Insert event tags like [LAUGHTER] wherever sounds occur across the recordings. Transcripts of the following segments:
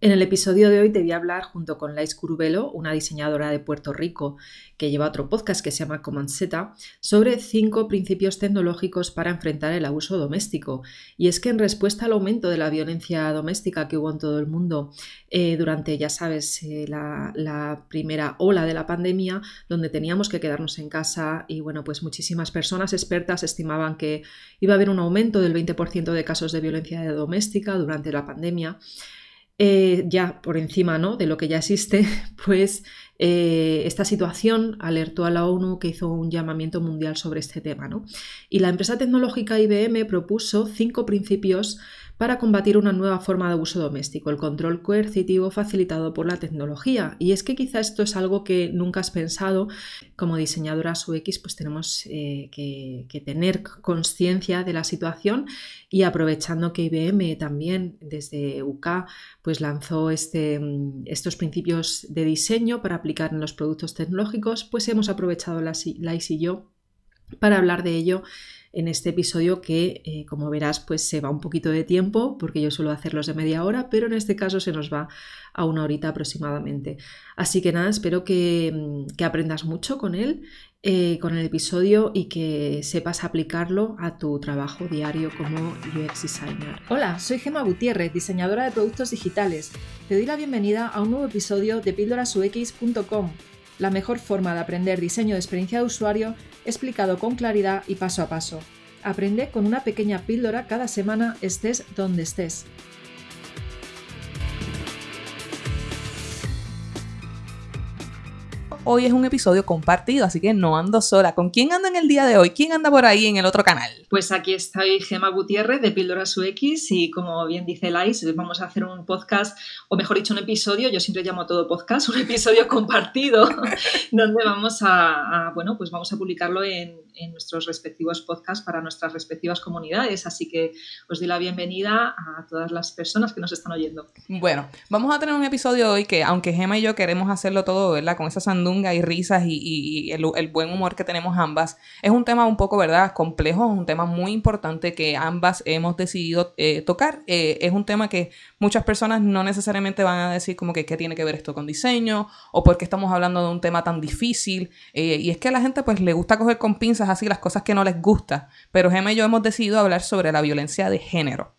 En el episodio de hoy te voy a hablar junto con Lais Curubelo, una diseñadora de Puerto Rico que lleva otro podcast que se llama Comanseta, sobre cinco principios tecnológicos para enfrentar el abuso doméstico. Y es que en respuesta al aumento de la violencia doméstica que hubo en todo el mundo eh, durante, ya sabes, eh, la, la, primera ola de la pandemia, donde teníamos que quedarnos en casa y bueno, pues muchísimas personas expertas estimaban que iba a haber un aumento del 20% de casos de violencia doméstica durante la pandemia. Eh, ya por encima ¿no? de lo que ya existe, [LAUGHS] pues eh, esta situación alertó a la ONU que hizo un llamamiento mundial sobre este tema. ¿no? Y la empresa tecnológica IBM propuso cinco principios para combatir una nueva forma de abuso doméstico, el control coercitivo facilitado por la tecnología. Y es que quizá esto es algo que nunca has pensado. Como diseñadoras UX, pues tenemos eh, que, tener conciencia de la situación y aprovechando que IBM también desde UK pues lanzó este, estos principios de diseño para aplicar en los productos tecnológicos, pues hemos aprovechado la, Lais y yo para hablar de ello en este episodio que, eh, como verás, pues se va un poquito de tiempo, porque yo suelo hacerlos de media hora, pero en este caso se nos va a una horita aproximadamente. Así que nada, espero que, mm, aprendas mucho con él, eh, con el episodio y que sepas aplicarlo a tu trabajo diario como UX designer. Hola, soy Gemma Gutiérrez, diseñadora de productos digitales. Te doy la bienvenida a un nuevo episodio de píldorasux.com la mejor forma de aprender diseño de experiencia de usuario explicado con claridad y paso a paso. Aprende con una pequeña píldora cada semana estés donde estés. Hoy es un episodio compartido, así que no ando sola. ¿Con quién ando en el día de hoy? ¿Quién anda por ahí en el otro canal? Pues aquí estoy Gema Gutiérrez de Píldoras UX y como bien dice Lais, vamos a hacer un podcast, o mejor dicho, un episodio, yo siempre llamo todo podcast, [LAUGHS] un episodio compartido, [LAUGHS] donde vamos a, bueno, pues vamos a publicarlo en, en nuestros respectivos podcasts para nuestras respectivas comunidades. Así que os doy la bienvenida a todas las personas que nos están oyendo. Bueno, vamos a tener un episodio hoy que, aunque Gema y yo queremos hacerlo todo, ¿verdad? Con esa sandunga y risas y, el, buen humor que tenemos ambas, es un tema un poco, ¿verdad? Complejo, es un tema muy importante que ambas hemos decidido eh, tocar. Eh, es un tema que muchas personas no necesariamente van a decir como que qué tiene que ver esto con diseño o por qué estamos hablando de un tema tan difícil. Eh, y es que a la gente pues le gusta coger con pinzas así las cosas que no les gusta. Pero Gemma y yo hemos decidido hablar sobre la violencia de género.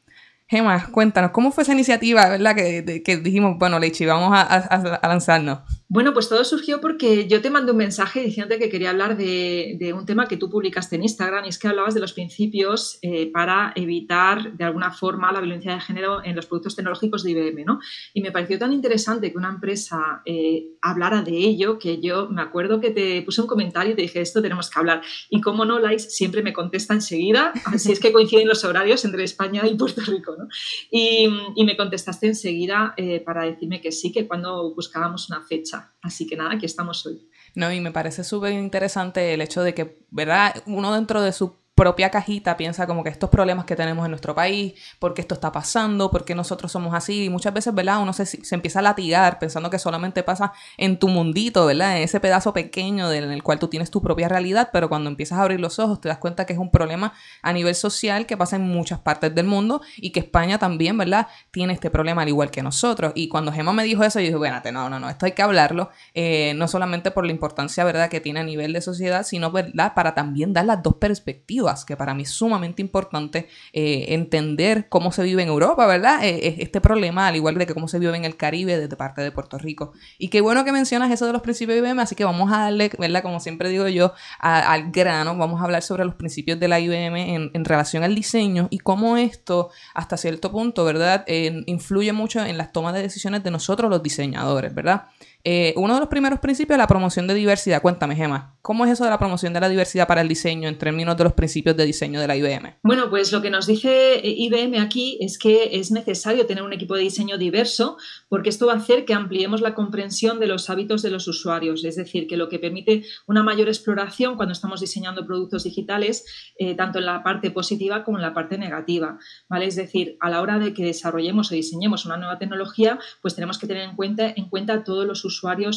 Gemma, cuéntanos, ¿cómo fue esa iniciativa, verdad? Que, que dijimos, bueno, Leichi, vamos a lanzarnos. Bueno, pues todo surgió porque yo te mandé un mensaje diciéndote que quería hablar de, un tema que tú publicaste en Instagram y es que hablabas de los principios eh, para evitar de alguna forma la violencia de género en los productos tecnológicos de IBM, ¿no? Y me pareció tan interesante que una empresa eh, hablara de ello que yo me acuerdo que te puse un comentario y te dije, esto tenemos que hablar. Y como no, Lais siempre me contesta enseguida, así es que coinciden los horarios entre España y Puerto Rico, ¿no? Y, me contestaste enseguida eh, para decirme que sí, que cuando buscábamos una fecha. Así que nada, aquí estamos hoy. No, y me parece súper interesante el hecho de que, ¿verdad? Uno dentro de su propia cajita piensa como que estos problemas que tenemos en nuestro país, por qué esto está pasando, por qué nosotros somos así. Y muchas veces, ¿verdad? Uno se, se empieza a latigar pensando que solamente pasa en tu mundito, ¿verdad? En ese pedazo pequeño en el cual tú tienes tu propia realidad, pero cuando empiezas a abrir los ojos te das cuenta que es un problema a nivel social que pasa en muchas partes del mundo y que España también, ¿verdad? Tiene este problema al igual que nosotros. Y cuando Gemma me dijo eso, yo dije, bueno, no, no, no, esto hay que hablarlo, eh, no solamente por la importancia, ¿verdad?, que tiene a nivel de sociedad, sino, ¿verdad?, para también dar las dos perspectivas que para mí es sumamente importante eh, entender cómo se vive en Europa, ¿verdad? Eh, este problema, al igual de que cómo se vive en el Caribe desde parte de Puerto Rico. Y qué bueno que mencionas eso de los principios IBM, así que vamos a darle, ¿verdad? Como siempre digo yo, al grano, vamos a hablar sobre los principios de la IBM en, relación al diseño y cómo esto, hasta cierto punto, ¿verdad? influye mucho en las tomas de decisiones de nosotros los diseñadores, ¿verdad? Eh, uno de los primeros principios es la promoción de diversidad. Cuéntame, Gemma, ¿cómo es eso de la promoción de la diversidad para el diseño en términos de los principios de diseño de la IBM? Bueno, pues lo que nos dice eh, IBM aquí es que es necesario tener un equipo de diseño diverso porque esto va a hacer que ampliemos la comprensión de los hábitos de los usuarios, es decir, que lo que permite una mayor exploración cuando estamos diseñando productos digitales, eh, tanto en la parte positiva como en la parte negativa, ¿vale? Es decir, a la hora de que desarrollemos o diseñemos una nueva tecnología, pues tenemos que tener en cuenta, en cuenta todos los usuarios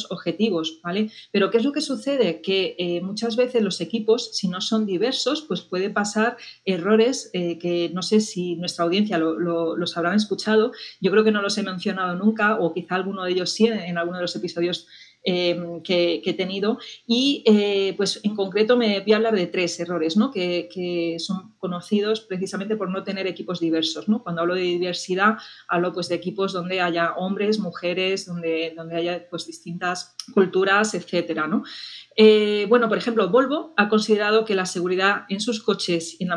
objetivos, ¿vale? Pero ¿qué es lo que sucede? Que eh, muchas veces los equipos, si no son diversos, pues puede pasar errores eh, que no sé si nuestra audiencia los habrán escuchado. Yo creo que no los he mencionado nunca o quizá alguno de ellos sí en alguno de los episodios Em, que, he tenido. Y eh, pues en concreto me voy a hablar de tres errores ¿no? que, son conocidos precisamente por no tener equipos diversos. ¿no? Cuando hablo de diversidad, hablo pues de equipos donde haya hombres, mujeres, donde, donde haya pues distintas culturas, etcétera. ¿no? Eh, bueno, por ejemplo, Volvo ha considerado que la seguridad en sus coches y en,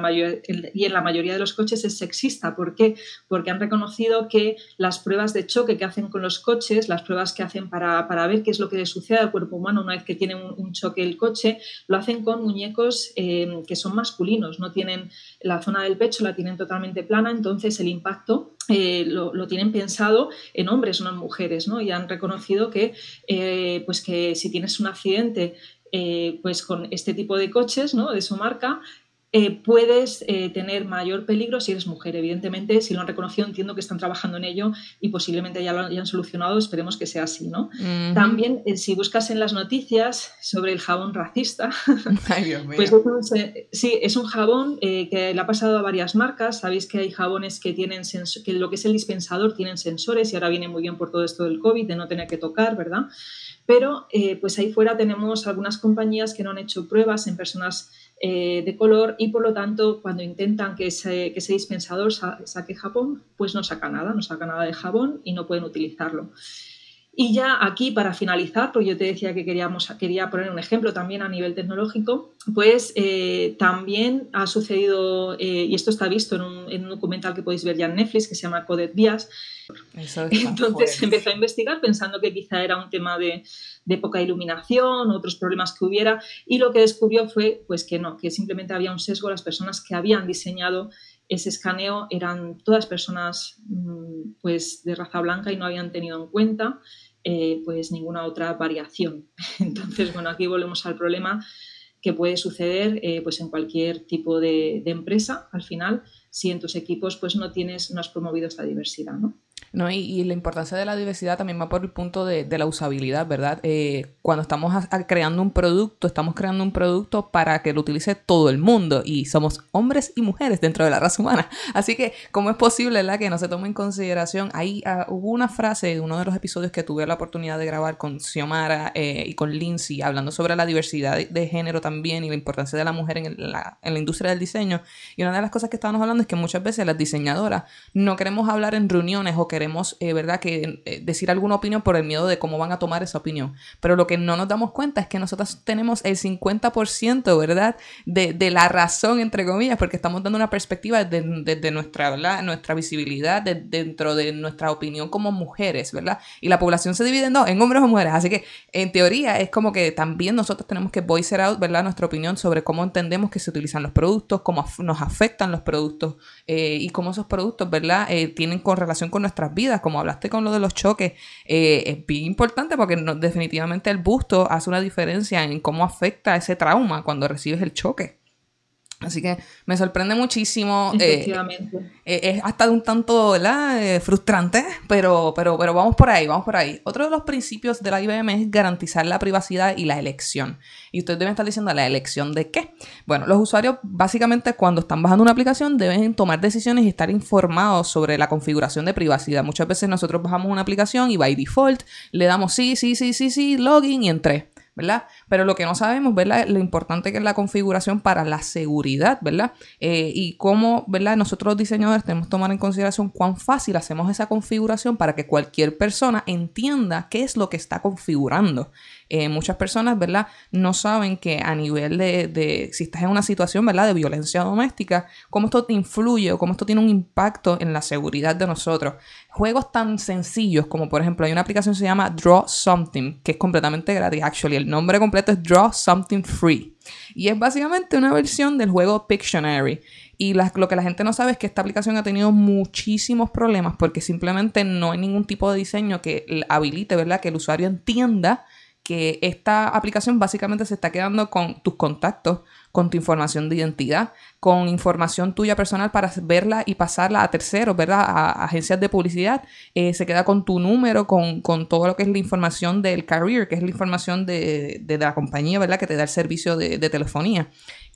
la mayoría de los coches es sexista. ¿Por qué? Porque han reconocido que las pruebas de choque que hacen con los coches, las pruebas que hacen para, ver qué es lo que le sucede al cuerpo humano una vez que tiene un, choque el coche, lo hacen con muñecos eh, que son masculinos, no tienen la zona del pecho, la tienen totalmente plana, entonces el impacto eh, lo, tienen pensado en hombres, no en mujeres, ¿no? Y han reconocido que, pues que si tienes un accidente eh, pues con este tipo de coches ¿no? de su marca, eh, puedes eh, tener mayor peligro si eres mujer. Evidentemente, si lo han reconocido, entiendo que están trabajando en ello y posiblemente ya lo hayan solucionado. Esperemos que sea así, ¿no? También, si buscas en las noticias sobre el jabón racista, [LAUGHS] pues sí, es un jabón que le ha pasado a varias marcas. Sabéis que hay jabones que tienen que lo que es el dispensador tienen sensores y ahora viene muy bien por todo esto del COVID, de no tener que tocar, ¿verdad? Pero eh, pues ahí fuera tenemos algunas compañías que no han hecho pruebas en personas eh, de color y por lo tanto cuando intentan que ese, que ese dispensador saque jabón, pues no saca nada, no saca nada de jabón y no pueden utilizarlo. Y ya aquí, para finalizar, porque yo te decía que queríamos, quería poner un ejemplo también a nivel tecnológico, pues eh, también ha sucedido, y esto está visto en un, en un, documental que podéis ver ya en Netflix, que se llama Coded Bias, [LAUGHS] entonces empezó a investigar pensando que quizá era un tema de, poca iluminación, otros problemas que hubiera, y lo que descubrió fue pues que no, que simplemente había un sesgo, las personas que habían diseñado ese escaneo eran todas personas mm, pues de raza blanca y no habían tenido en cuenta eh, pues ninguna otra variación. [LAUGHS] Entonces, bueno, aquí volvemos al problema que puede suceder eh, pues en cualquier tipo de, de, empresa al final si en tus equipos pues no tienes no has promovido esta diversidad ¿no? No, y, la importancia de la diversidad también va por el punto de, la usabilidad, ¿verdad? Eh, cuando estamos creando un producto, estamos creando un producto para que lo utilice todo el mundo y somos hombres y mujeres dentro de la raza humana. Así que, ¿cómo es posible, ¿verdad? Que no se tome en consideración? Ahí ah, hubo una frase de uno de los episodios que tuve la oportunidad de grabar con Xiomara eh, y con Lindsay, hablando sobre la diversidad de, género también y la importancia de la mujer en, la, en la industria del diseño. Y una de las cosas que estábamos hablando es que muchas veces las diseñadoras no queremos hablar en reuniones o queremos eh, ¿verdad?, que eh, decir alguna opinión por el miedo de cómo van a tomar esa opinión. Pero lo que no nos damos cuenta es que nosotros tenemos el 50%, ¿verdad?, de, la razón, entre comillas, porque estamos dando una perspectiva desde, nuestra, nuestra visibilidad, dentro de nuestra opinión como mujeres, ¿verdad? Y la población se divide en dos, en hombres o mujeres. Así que, en teoría, es como que también nosotros tenemos que voice out, ¿verdad?, nuestra opinión sobre cómo entendemos que se utilizan los productos, cómo nos afectan los productos eh, y cómo esos productos, ¿verdad?, tienen correlación con nuestras vidas, como hablaste con lo de los choques, eh, es bien importante porque definitivamente el busto hace una diferencia en cómo afecta ese trauma cuando recibes el choque. Así que me sorprende muchísimo. Eh, eh, es hasta un tanto eh, frustrante, pero, pero, pero vamos por ahí, vamos por ahí. Otro de los principios de la IBM es garantizar la privacidad y la elección. Y ustedes deben estar diciendo, ¿la elección de qué? Bueno, los usuarios básicamente cuando están bajando una aplicación deben tomar decisiones y estar informados sobre la configuración de privacidad. Muchas veces nosotros bajamos una aplicación y by default le damos sí, sí, sí, sí, sí, login y entré. ¿Verdad? Pero lo que no sabemos, ¿verdad? Lo importante que es la configuración para la seguridad, ¿verdad? Eh, y cómo, ¿verdad? Nosotros los diseñadores tenemos que tomar en consideración cuán fácil hacemos esa configuración para que cualquier persona entienda qué es lo que está configurando. Eh, muchas personas, ¿verdad? No saben que a nivel de, si estás en una situación, ¿verdad? De violencia doméstica, cómo esto te influye o cómo esto tiene un impacto en la seguridad de nosotros. Juegos tan sencillos como, por ejemplo, hay una aplicación que se llama Draw Something, que es completamente gratis. Actually, el nombre completo es Draw Something Free. Y es básicamente una versión del juego Pictionary. Y lo que la gente no sabe es que esta aplicación ha tenido muchísimos problemas porque simplemente no hay ningún tipo de diseño que habilite, ¿verdad? Que el usuario entienda que esta aplicación básicamente se está quedando con tus contactos con tu información de identidad, con información tuya personal para verla y pasarla a terceros, ¿verdad? A, agencias de publicidad. Eh, se queda con tu número, con, todo lo que es la información del carrier, que es la información de, la compañía, ¿verdad? Que te da el servicio de, de telefonía.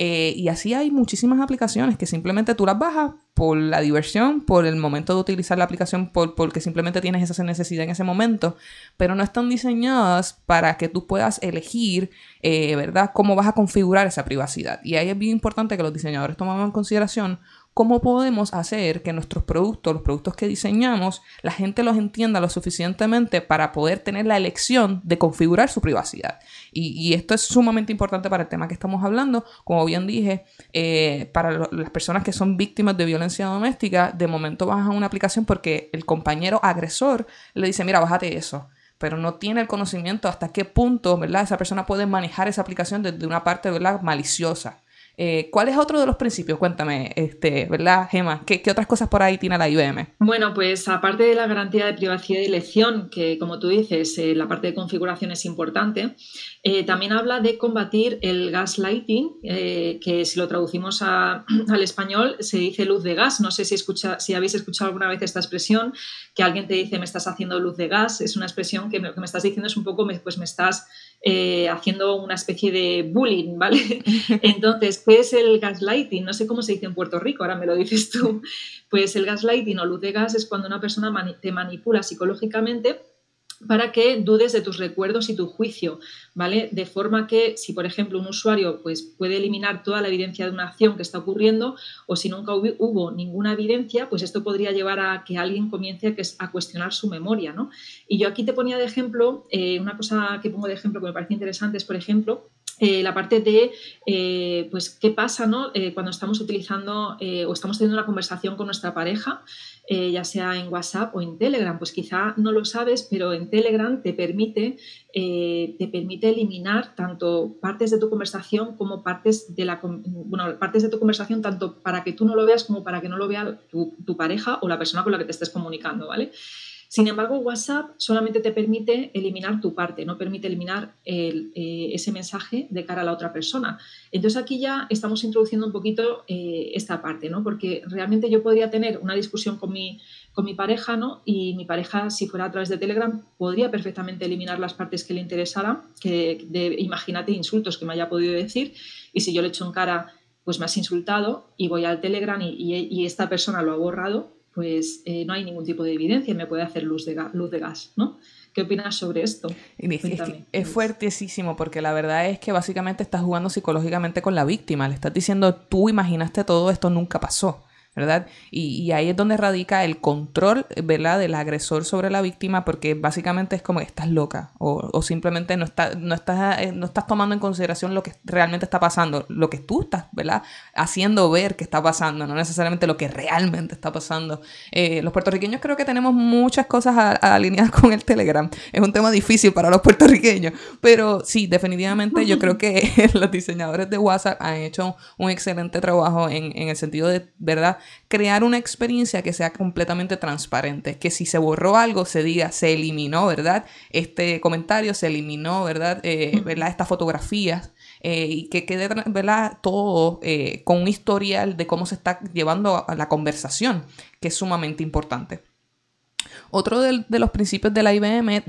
Eh, y así hay muchísimas aplicaciones que simplemente tú las bajas por la diversión, por el momento de utilizar la aplicación, por, porque simplemente tienes esa necesidad en ese momento, pero no están diseñadas para que tú puedas elegir, eh, ¿verdad?, cómo vas a configurar esa privacidad. Y ahí es bien importante que los diseñadores tomemos en consideración ¿Cómo podemos hacer que nuestros productos, los productos que diseñamos, la gente los entienda lo suficientemente para poder tener la elección de configurar su privacidad? Y, esto es sumamente importante para el tema que estamos hablando. Como bien dije, eh, para las personas que son víctimas de violencia doméstica, de momento bajan una aplicación porque el compañero agresor le dice, mira, bájate eso pero no tiene el conocimiento hasta qué punto, ¿verdad? Esa persona puede manejar esa aplicación desde una parte, ¿verdad? Maliciosa. Eh, ¿Cuál es otro de los principios? Cuéntame, este, ¿verdad, Gema? ¿Qué, otras cosas por ahí tiene la IBM? Bueno, pues aparte de la garantía de privacidad y elección, que como tú dices, eh, la parte de configuración es importante, eh, también habla de combatir el gaslighting, que si lo traducimos [CLEARS THROAT] al español se dice luz de gas. No sé si, escucha, si habéis escuchado alguna vez esta expresión, que alguien te dice me estás haciendo luz de gas. Es una expresión que lo que me estás diciendo es un poco, pues me estás haciendo una especie de bullying, ¿vale? [LAUGHS] Entonces, ¿Qué es el gaslighting? No sé cómo se dice en Puerto Rico, ahora me lo dices tú. Pues el gaslighting o luz de gas es cuando una persona te manipula psicológicamente para que dudes de tus recuerdos y tu juicio, ¿vale? De forma que si, por ejemplo, un usuario pues, puede eliminar toda la evidencia de una acción que está ocurriendo o si nunca hubo ninguna evidencia, pues esto podría llevar a que alguien comience a cuestionar su memoria, ¿no? Y yo aquí te ponía de ejemplo, eh, una cosa que pongo de ejemplo que me parece interesante es, por ejemplo, eh, la parte de, eh, pues, qué pasa ¿no? Cuando estamos utilizando o estamos teniendo una conversación con nuestra pareja, ya sea en WhatsApp o en Telegram. Pues quizá no lo sabes, pero en Telegram te permite, te permite eliminar tanto partes de tu conversación como partes de la bueno, partes de tu conversación, tanto para que tú no lo veas como para que no lo vea tu, tu pareja o la persona con la que te estés comunicando, ¿vale? Sin embargo, WhatsApp solamente te permite eliminar tu parte, no permite eliminar eh, ese mensaje de cara a la otra persona. Entonces aquí ya estamos introduciendo un poquito eh, esta parte, ¿no? Porque realmente yo podría tener una discusión con mi, con mi pareja, ¿no? Y mi pareja, si fuera a través de Telegram, podría perfectamente eliminar las partes que le interesaran, que de, imagínate insultos que me haya podido decir, y si yo le echo en cara, pues me has insultado, y voy al Telegram y esta persona lo ha borrado, pues eh, no hay ningún tipo de evidencia, me puede hacer luz de, luz de gas, ¿no? ¿Qué opinas sobre esto? Es, fuertísimo porque la verdad es que básicamente estás jugando psicológicamente con la víctima. Le estás diciendo, tú imaginaste todo esto, nunca pasó. ¿Verdad? Y, ahí es donde radica el control, ¿verdad? Del agresor sobre la víctima, porque básicamente es como estás loca o, simplemente no, está, no, estás, eh, no estás tomando en consideración lo que realmente está pasando, lo que tú estás, ¿verdad? Haciendo ver que está pasando, no necesariamente lo que realmente está pasando. Eh, los puertorriqueños creo que tenemos muchas cosas alineadas [LAUGHS] con el Telegram. Es un tema difícil para los puertorriqueños, pero sí, definitivamente yo creo que [LAUGHS] los diseñadores de WhatsApp han hecho un excelente trabajo en el sentido de, ¿verdad? Crear una experiencia que sea completamente transparente, que si se borró algo se diga, se eliminó, ¿verdad? Este comentario se eliminó, ¿verdad? Eh, ¿verdad? Estas fotografías. Eh, y que quede ¿verdad? todo eh, con un historial de cómo se está llevando a la conversación, que es sumamente importante. Otro de, los principios de la IBM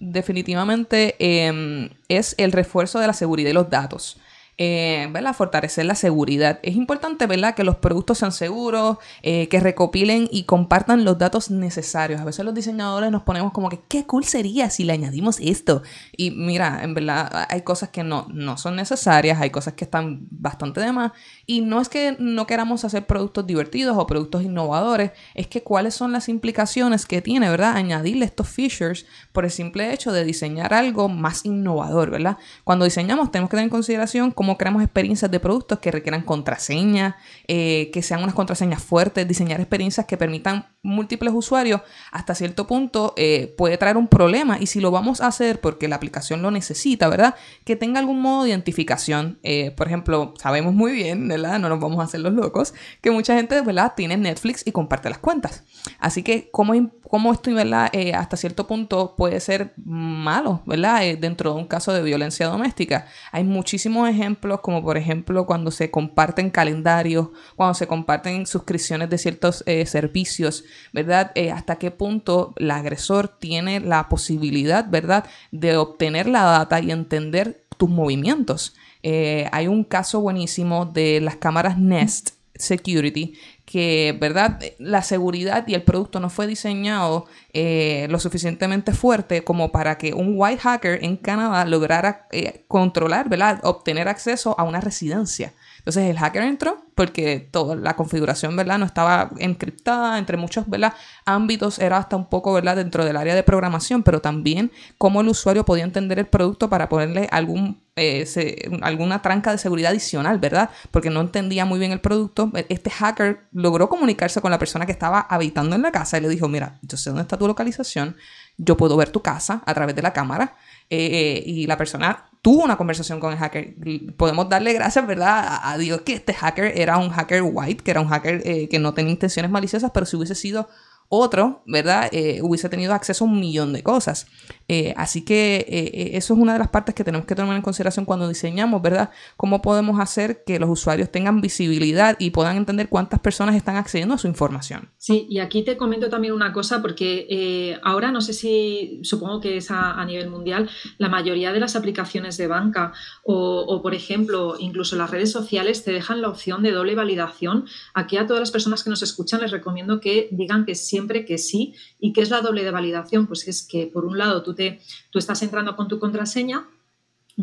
definitivamente em, es el refuerzo de la seguridad de los datos eh. Fortalecer la seguridad. Es importante, ¿verdad? Que los productos sean seguros, eh, que recopilen y compartan los datos necesarios. A veces los diseñadores nos ponemos como que, qué cool sería si le añadimos esto. Y mira, en verdad hay cosas que no, no son necesarias, hay cosas que están bastante de más. Y no es que no queramos hacer productos divertidos o productos innovadores, es que cuáles son las implicaciones que tiene, ¿verdad? Añadirle estos features por el simple hecho de diseñar algo más innovador, ¿verdad? Cuando diseñamos tenemos que tener en consideración cómo creamos experiencias de productos que requieran contraseñas, eh, que sean unas contraseñas fuertes, diseñar experiencias que permitan múltiples usuarios, hasta cierto punto eh, puede traer un problema. Y si lo vamos a hacer porque la aplicación lo necesita, ¿verdad? Que tenga algún modo de identificación. Eh, por ejemplo, sabemos muy bien, ¿verdad? No nos vamos a hacer los locos, que mucha gente, ¿verdad? Tiene Netflix y comparte las cuentas. Así que, ¿cómo, cómo esto, ¿verdad? Eh, hasta cierto punto puede ser malo, ¿verdad? dentro de un caso de violencia doméstica. Hay muchísimos ejemplos, como por ejemplo cuando se comparten calendarios, cuando se comparten suscripciones de ciertos servicios, ¿verdad? Eh, hasta qué punto el agresor tiene la posibilidad, ¿verdad?, de obtener la data y entender tus movimientos. Eh, hay un caso buenísimo de las cámaras Nest Security que, ¿verdad? La seguridad y el producto no fue diseñado eh, lo suficientemente fuerte como para que un white hacker en Canadá lograra controlar, ¿verdad? Obtener acceso a una residencia. Entonces el hacker entró porque toda la configuración, ¿verdad? No estaba encriptada, entre muchos, ¿verdad? Ámbitos era hasta un poco, ¿verdad? Dentro del área de programación, pero también cómo el usuario podía entender el producto para ponerle algún, eh, alguna tranca de seguridad adicional, ¿verdad? Porque no entendía muy bien el producto. Este hacker logró comunicarse con la persona que estaba habitando en la casa y le dijo, mira, yo sé dónde está tu localización, yo puedo ver tu casa a través de la cámara. Eh, eh, y la persona tuvo una conversación con el hacker. Podemos darle gracias, ¿verdad? A, Dios que este hacker era un hacker white, que era un hacker eh, que no tenía intenciones maliciosas, pero si hubiese sido otro, ¿verdad? Eh, hubiese tenido acceso a un millón de cosas. Eh, así que eh, eso es una de las partes que tenemos que tomar en consideración cuando diseñamos, ¿verdad? Cómo podemos hacer que los usuarios tengan visibilidad y puedan entender cuántas personas están accediendo a su información. Sí, y aquí te comento también una cosa, porque ahora no sé si, supongo que es a, nivel mundial, la mayoría de las aplicaciones de banca o, o, por ejemplo, incluso las redes sociales te dejan la opción de doble validación. Aquí a todas las personas que nos escuchan les recomiendo que digan que sí siempre que sí. ¿Y qué es la doble de validación? Pues es que, por un lado, tú, te, tú estás entrando con tu contraseña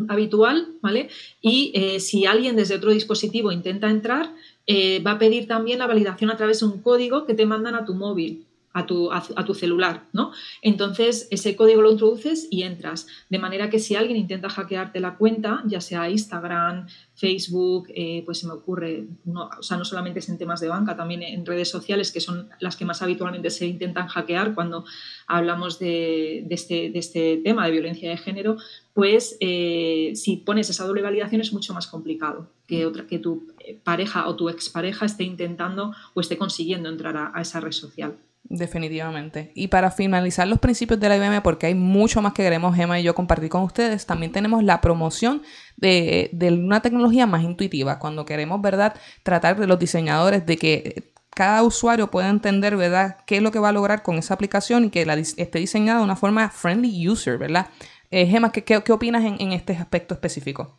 habitual, ¿vale? Y eh, si alguien desde otro dispositivo intenta entrar, eh, va a pedir también la validación a través de un código que te mandan a tu móvil a tu, a, tu, celular, ¿no? Entonces, ese código lo introduces y entras. De manera que si alguien intenta hackearte la cuenta, ya sea Instagram, Facebook, eh, pues se me ocurre, o sea, no solamente es en temas de banca, también en redes sociales, que son las que más habitualmente se intentan hackear cuando hablamos de, este, este, tema de violencia de género, pues eh, si pones esa doble validación es mucho más complicado que, otra, que tu pareja o tu expareja esté intentando o esté consiguiendo entrar a esa red social. Definitivamente. Y para finalizar los principios de la IBM, porque hay mucho más que queremos Gemma y yo compartir con ustedes, también tenemos la promoción de, una tecnología más intuitiva. Cuando queremos, ¿verdad?, tratar de los diseñadores de que cada usuario pueda entender, ¿verdad?, qué es lo que va a lograr con esa aplicación y que la, esté diseñada de una forma friendly user, ¿verdad? Eh, Gemma, ¿qué, qué, opinas en este aspecto específico?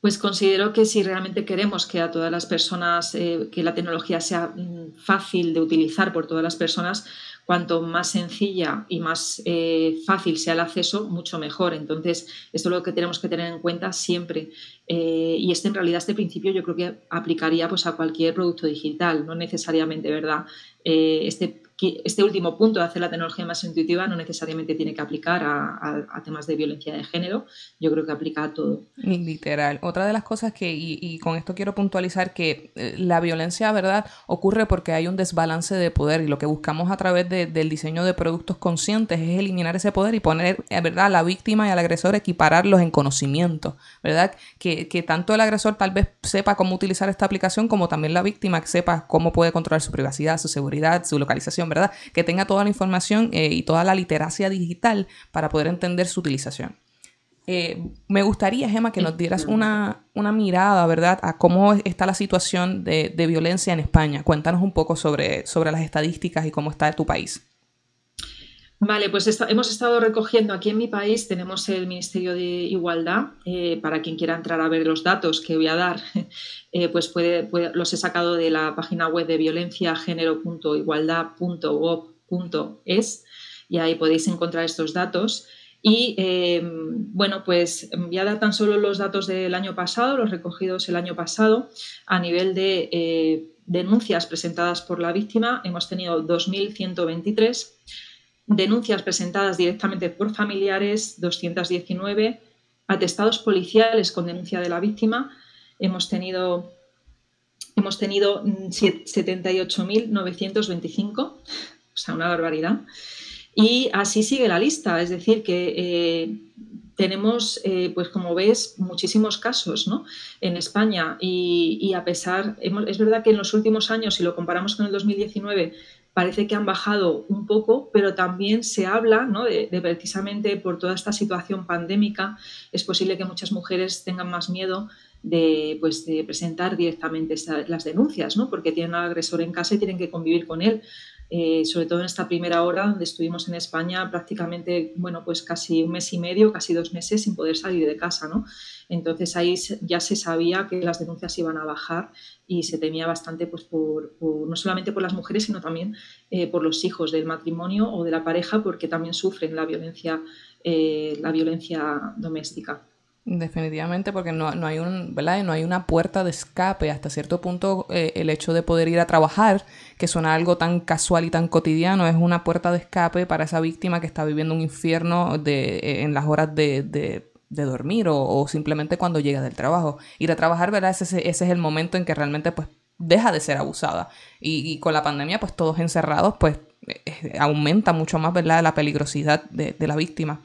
Pues considero que si realmente queremos que a todas las personas, eh, que la tecnología sea mm, fácil de utilizar por todas las personas, cuanto más sencilla y más eh, fácil sea el acceso, mucho mejor. Entonces, esto es lo que tenemos que tener en cuenta siempre. Eh, y este, en realidad, este principio yo creo que aplicaría pues, a cualquier producto digital, no necesariamente, ¿verdad? este este último punto de hacer la tecnología más intuitiva no necesariamente tiene que aplicar a, temas de violencia de género, yo creo que aplica a todo. Literal. Otra de las cosas que, y, con esto quiero puntualizar, que eh, la violencia, ¿verdad?, ocurre porque hay un desbalance de poder y lo que buscamos a través del diseño de productos conscientes es eliminar ese poder y poner, eh, ¿verdad?, a la víctima y al agresor, equipararlos en conocimiento, ¿verdad? Que, que tanto el agresor tal vez sepa cómo utilizar esta aplicación como también la víctima sepa cómo puede controlar su privacidad, su seguridad, su localización ¿verdad? Que tenga toda la información eh, y toda la literacia digital para poder entender su utilización. Eh, me gustaría, Gemma, que nos dieras una, mirada, ¿verdad?, a cómo está la situación de, violencia en España. Cuéntanos un poco sobre, sobre las estadísticas y cómo está tu país. Vale, pues hemos estado recogiendo aquí en mi país, tenemos el Ministerio de Igualdad, eh, para quien quiera entrar a ver los datos que voy a dar, [LAUGHS] eh, pues puede, los he sacado de la página web de violenciagénero.igualdad.gov.es y ahí podéis encontrar estos datos. Y eh, bueno, pues voy a dar tan solo los datos del año pasado, los recogidos el año pasado, a nivel de denuncias presentadas por la víctima, hemos tenido 2.123 denuncias presentadas directamente por familiares, 219, atestados policiales con denuncia de la víctima. Hemos tenido hemos tenido 78.925, mm, [LAUGHS] o sea, una barbaridad. Y así sigue la lista, es decir, que eh, tenemos, eh, pues como ves, muchísimos casos ¿no? en España y, a pesar, es verdad que en los últimos años, si lo comparamos con el 2019, parece que han bajado un poco, pero también se habla ¿no? de, precisamente por toda esta situación pandémica, es posible que muchas mujeres tengan más miedo de, pues, de presentar directamente las denuncias, ¿no? porque tienen al agresor en casa y tienen que convivir con él. Eh, sobre todo en esta primera hora donde estuvimos en España prácticamente, bueno, pues casi un mes y medio, casi dos meses sin poder salir de casa, ¿no? Entonces ahí ya se sabía que las denuncias iban a bajar y se temía bastante, pues, por, no solamente por las mujeres, sino también eh, por los hijos del matrimonio o de la pareja, porque también sufren la violencia, eh, la violencia doméstica. Definitivamente, porque no, hay un, ¿verdad? no hay una puerta de escape. Hasta cierto punto, eh, el hecho de poder ir a trabajar, que suena algo tan casual y tan cotidiano, es una puerta de escape para esa víctima que está viviendo un infierno de, eh, en las horas de, de, dormir o, simplemente cuando llega del trabajo. Ir a trabajar, ¿verdad? Ese, ese es el momento en que realmente pues deja de ser abusada. Y, con la pandemia, pues todos encerrados, pues eh, aumenta mucho más, ¿verdad? La peligrosidad de, de la víctima.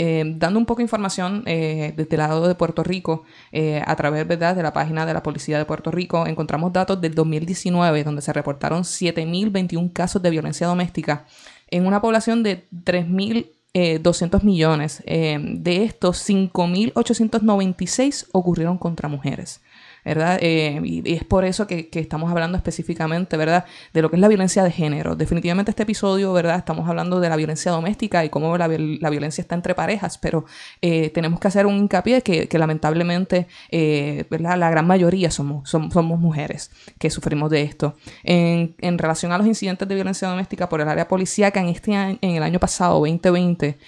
Eh, dando un poco de información eh, desde el lado de Puerto Rico, eh, a través de la página de la Policía de Puerto Rico, encontramos datos del 2019 donde se reportaron 7.021 casos de violencia doméstica en una población de 3.200 millones. de estos, 5.896 ocurrieron contra mujeres. ¿Verdad? Eh, y, es por eso que, estamos hablando específicamente, ¿verdad? De lo que es la violencia de género. Definitivamente este episodio, ¿verdad? Estamos hablando de la violencia doméstica y cómo la, violencia está entre parejas, pero eh, tenemos que hacer un hincapié que, que lamentablemente, eh, ¿verdad? La gran mayoría somos, somos, mujeres que sufrimos de esto. En, relación a los incidentes de violencia doméstica por el área policíaca, en, este en el año pasado, 2020,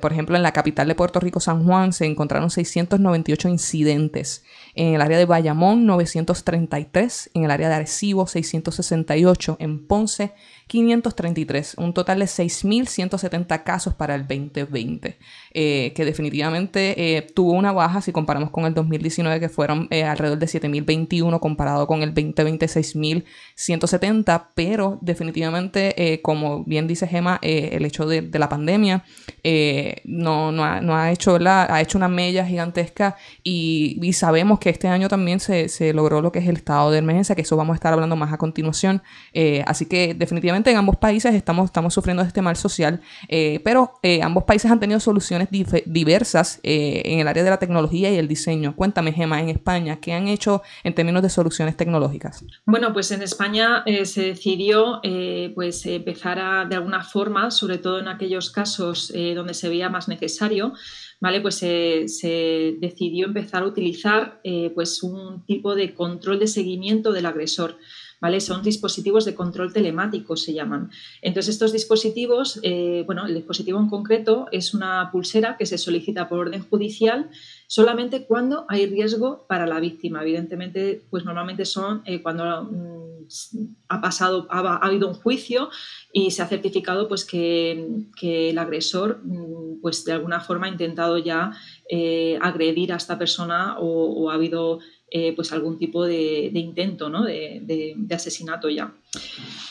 por ejemplo, en la capital de Puerto Rico, San Juan, se encontraron 698 incidentes. En el área de Bayamón, 933, en el área de Arecibo 668, en Ponce 533, un total de 6.170 casos para el 2020, eh, que definitivamente eh, tuvo una baja si comparamos con el 2019 que fueron eh, alrededor de 7.021 comparado con el 2020 6.170, pero definitivamente, como bien dice Gema, el hecho de, la pandemia no, ha, hecho, una mella gigantesca y, sabemos que este año también se, logró lo que es el estado de emergencia, que eso vamos a estar hablando más a continuación, así que definitivamente en ambos países estamos, estamos sufriendo este mal social, eh, pero eh, ambos países han tenido soluciones diversas eh, en el área de la tecnología y el diseño. Cuéntame, Gemma, en España, ¿qué han hecho en términos de soluciones tecnológicas? Bueno, pues en España se decidió pues empezar a, de alguna forma, sobre todo en aquellos casos donde se veía más necesario, ¿vale? Pues se decidió empezar a utilizar pues un tipo de control de seguimiento del agresor. Son dispositivos de control telemático, se llaman. Entonces, estos dispositivos, eh, bueno, el dispositivo en concreto es una pulsera que se solicita por orden judicial solamente cuando hay riesgo para la víctima. Evidentemente, pues normalmente son eh, cuando mm, ha pasado, ha, habido un juicio y se ha certificado pues que, el agresor mm, pues de alguna forma ha intentado ya eh, agredir a esta persona o ha habido eh, pues algún tipo de, intento de, asesinato ya.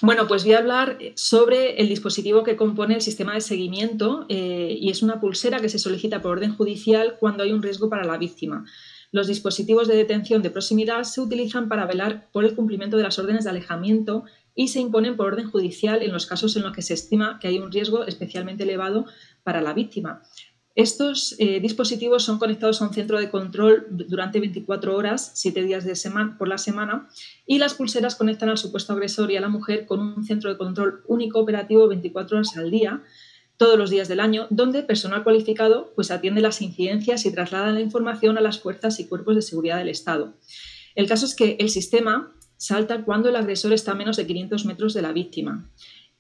Bueno, pues voy a hablar sobre el dispositivo que compone el sistema de seguimiento eh, y es una pulsera que se solicita por orden judicial cuando hay un riesgo para la víctima. Los dispositivos de detención de proximidad se utilizan para velar por el cumplimiento de las órdenes de alejamiento y se imponen por orden judicial en los casos en los que se estima que hay un riesgo especialmente elevado para la víctima. Estos eh, dispositivos son conectados a un centro de control durante 24 horas, 7 días de semana, por la semana, y las pulseras conectan al supuesto agresor y a la mujer con un centro de control único operativo 24 horas al día, todos los días del año, donde personal cualificado pues, atiende las incidencias y traslada la información a las fuerzas y cuerpos de seguridad del Estado. El caso es que el sistema salta cuando el agresor está a menos de 500 metros de la víctima.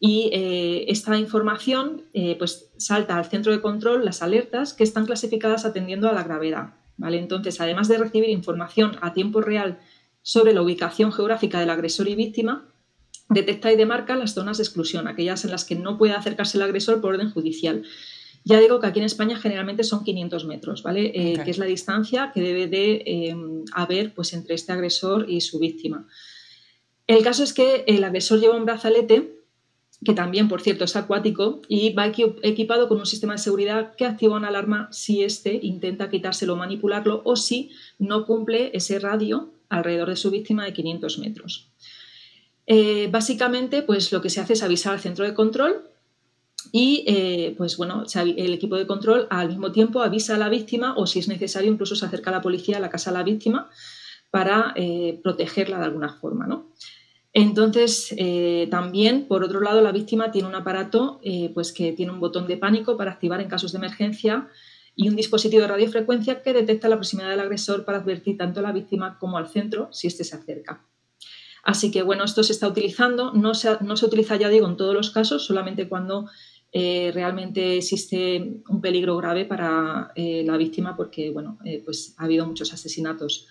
Y eh, esta información eh, pues salta al centro de control las alertas que están clasificadas atendiendo a la gravedad. ¿vale? Entonces, además de recibir información a tiempo real sobre la ubicación geográfica del agresor y víctima, detecta y demarca las zonas de exclusión, aquellas en las que no puede acercarse el agresor por orden judicial. Ya digo que aquí en España generalmente son 500 metros, ¿vale? Eh, que es la distancia que debe de haber pues, entre este agresor y su víctima. El caso es que el agresor lleva un brazalete que también, por cierto, es acuático y va equipado con un sistema de seguridad que activa una alarma si éste intenta quitárselo o manipularlo o si no cumple ese radio alrededor de su víctima de 500 metros. Eh, básicamente, pues lo que se hace es avisar al centro de control y, eh, pues bueno, el equipo de control al mismo tiempo avisa a la víctima o si es necesario incluso se acerca a la policía a la casa de la víctima para eh, protegerla de alguna forma, ¿no? Entonces, eh, también, por otro lado, la víctima tiene un aparato eh, pues que tiene un botón de pánico para activar en casos de emergencia y un dispositivo de radiofrecuencia que detecta la proximidad del agresor para advertir tanto a la víctima como al centro si éste se acerca. Así que, bueno, esto se está utilizando, no se, no se utiliza, ya digo, en todos los casos, solamente cuando eh, realmente existe un peligro grave para la víctima porque, bueno, pues ha habido muchos asesinatos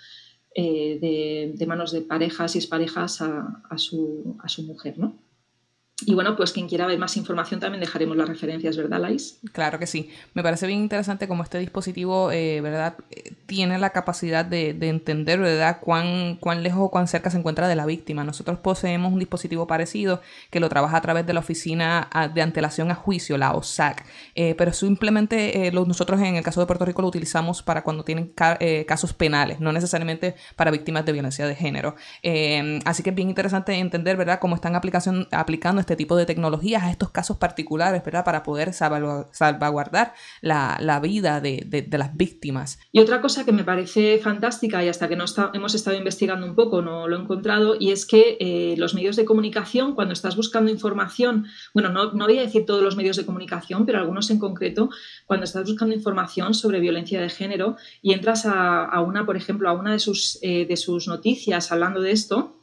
eh, de, manos de parejas y exparejas a, a, su, a su mujer, ¿no? Y bueno, pues quien quiera ver más información también dejaremos las referencias, ¿verdad, Lais? Claro que sí. Me parece bien interesante cómo este dispositivo, eh, ¿verdad? Tiene la capacidad de, entender, ¿verdad? Cuán, cuán lejos o cuán cerca se encuentra de la víctima. Nosotros poseemos un dispositivo parecido que lo trabaja a través de la Oficina de Antelación a Juicio, la OSAC. Eh, pero simplemente eh, nosotros en el caso de Puerto Rico lo utilizamos para cuando tienen casos penales, no necesariamente para víctimas de violencia de género. así que es bien interesante entender, ¿verdad? Cómo están aplicación, aplicando este este tipo de tecnologías a estos casos particulares, ¿verdad? Para poder salvaguardar la, vida de, las víctimas. Y otra cosa que me parece fantástica y hasta que no hemos estado investigando un poco no lo he encontrado y es que eh, los medios de comunicación, cuando estás buscando información, bueno, no, voy a decir todos los medios de comunicación, pero algunos en concreto, cuando estás buscando información sobre violencia de género y entras a, una, por ejemplo, a una de sus, eh, de sus noticias hablando de esto,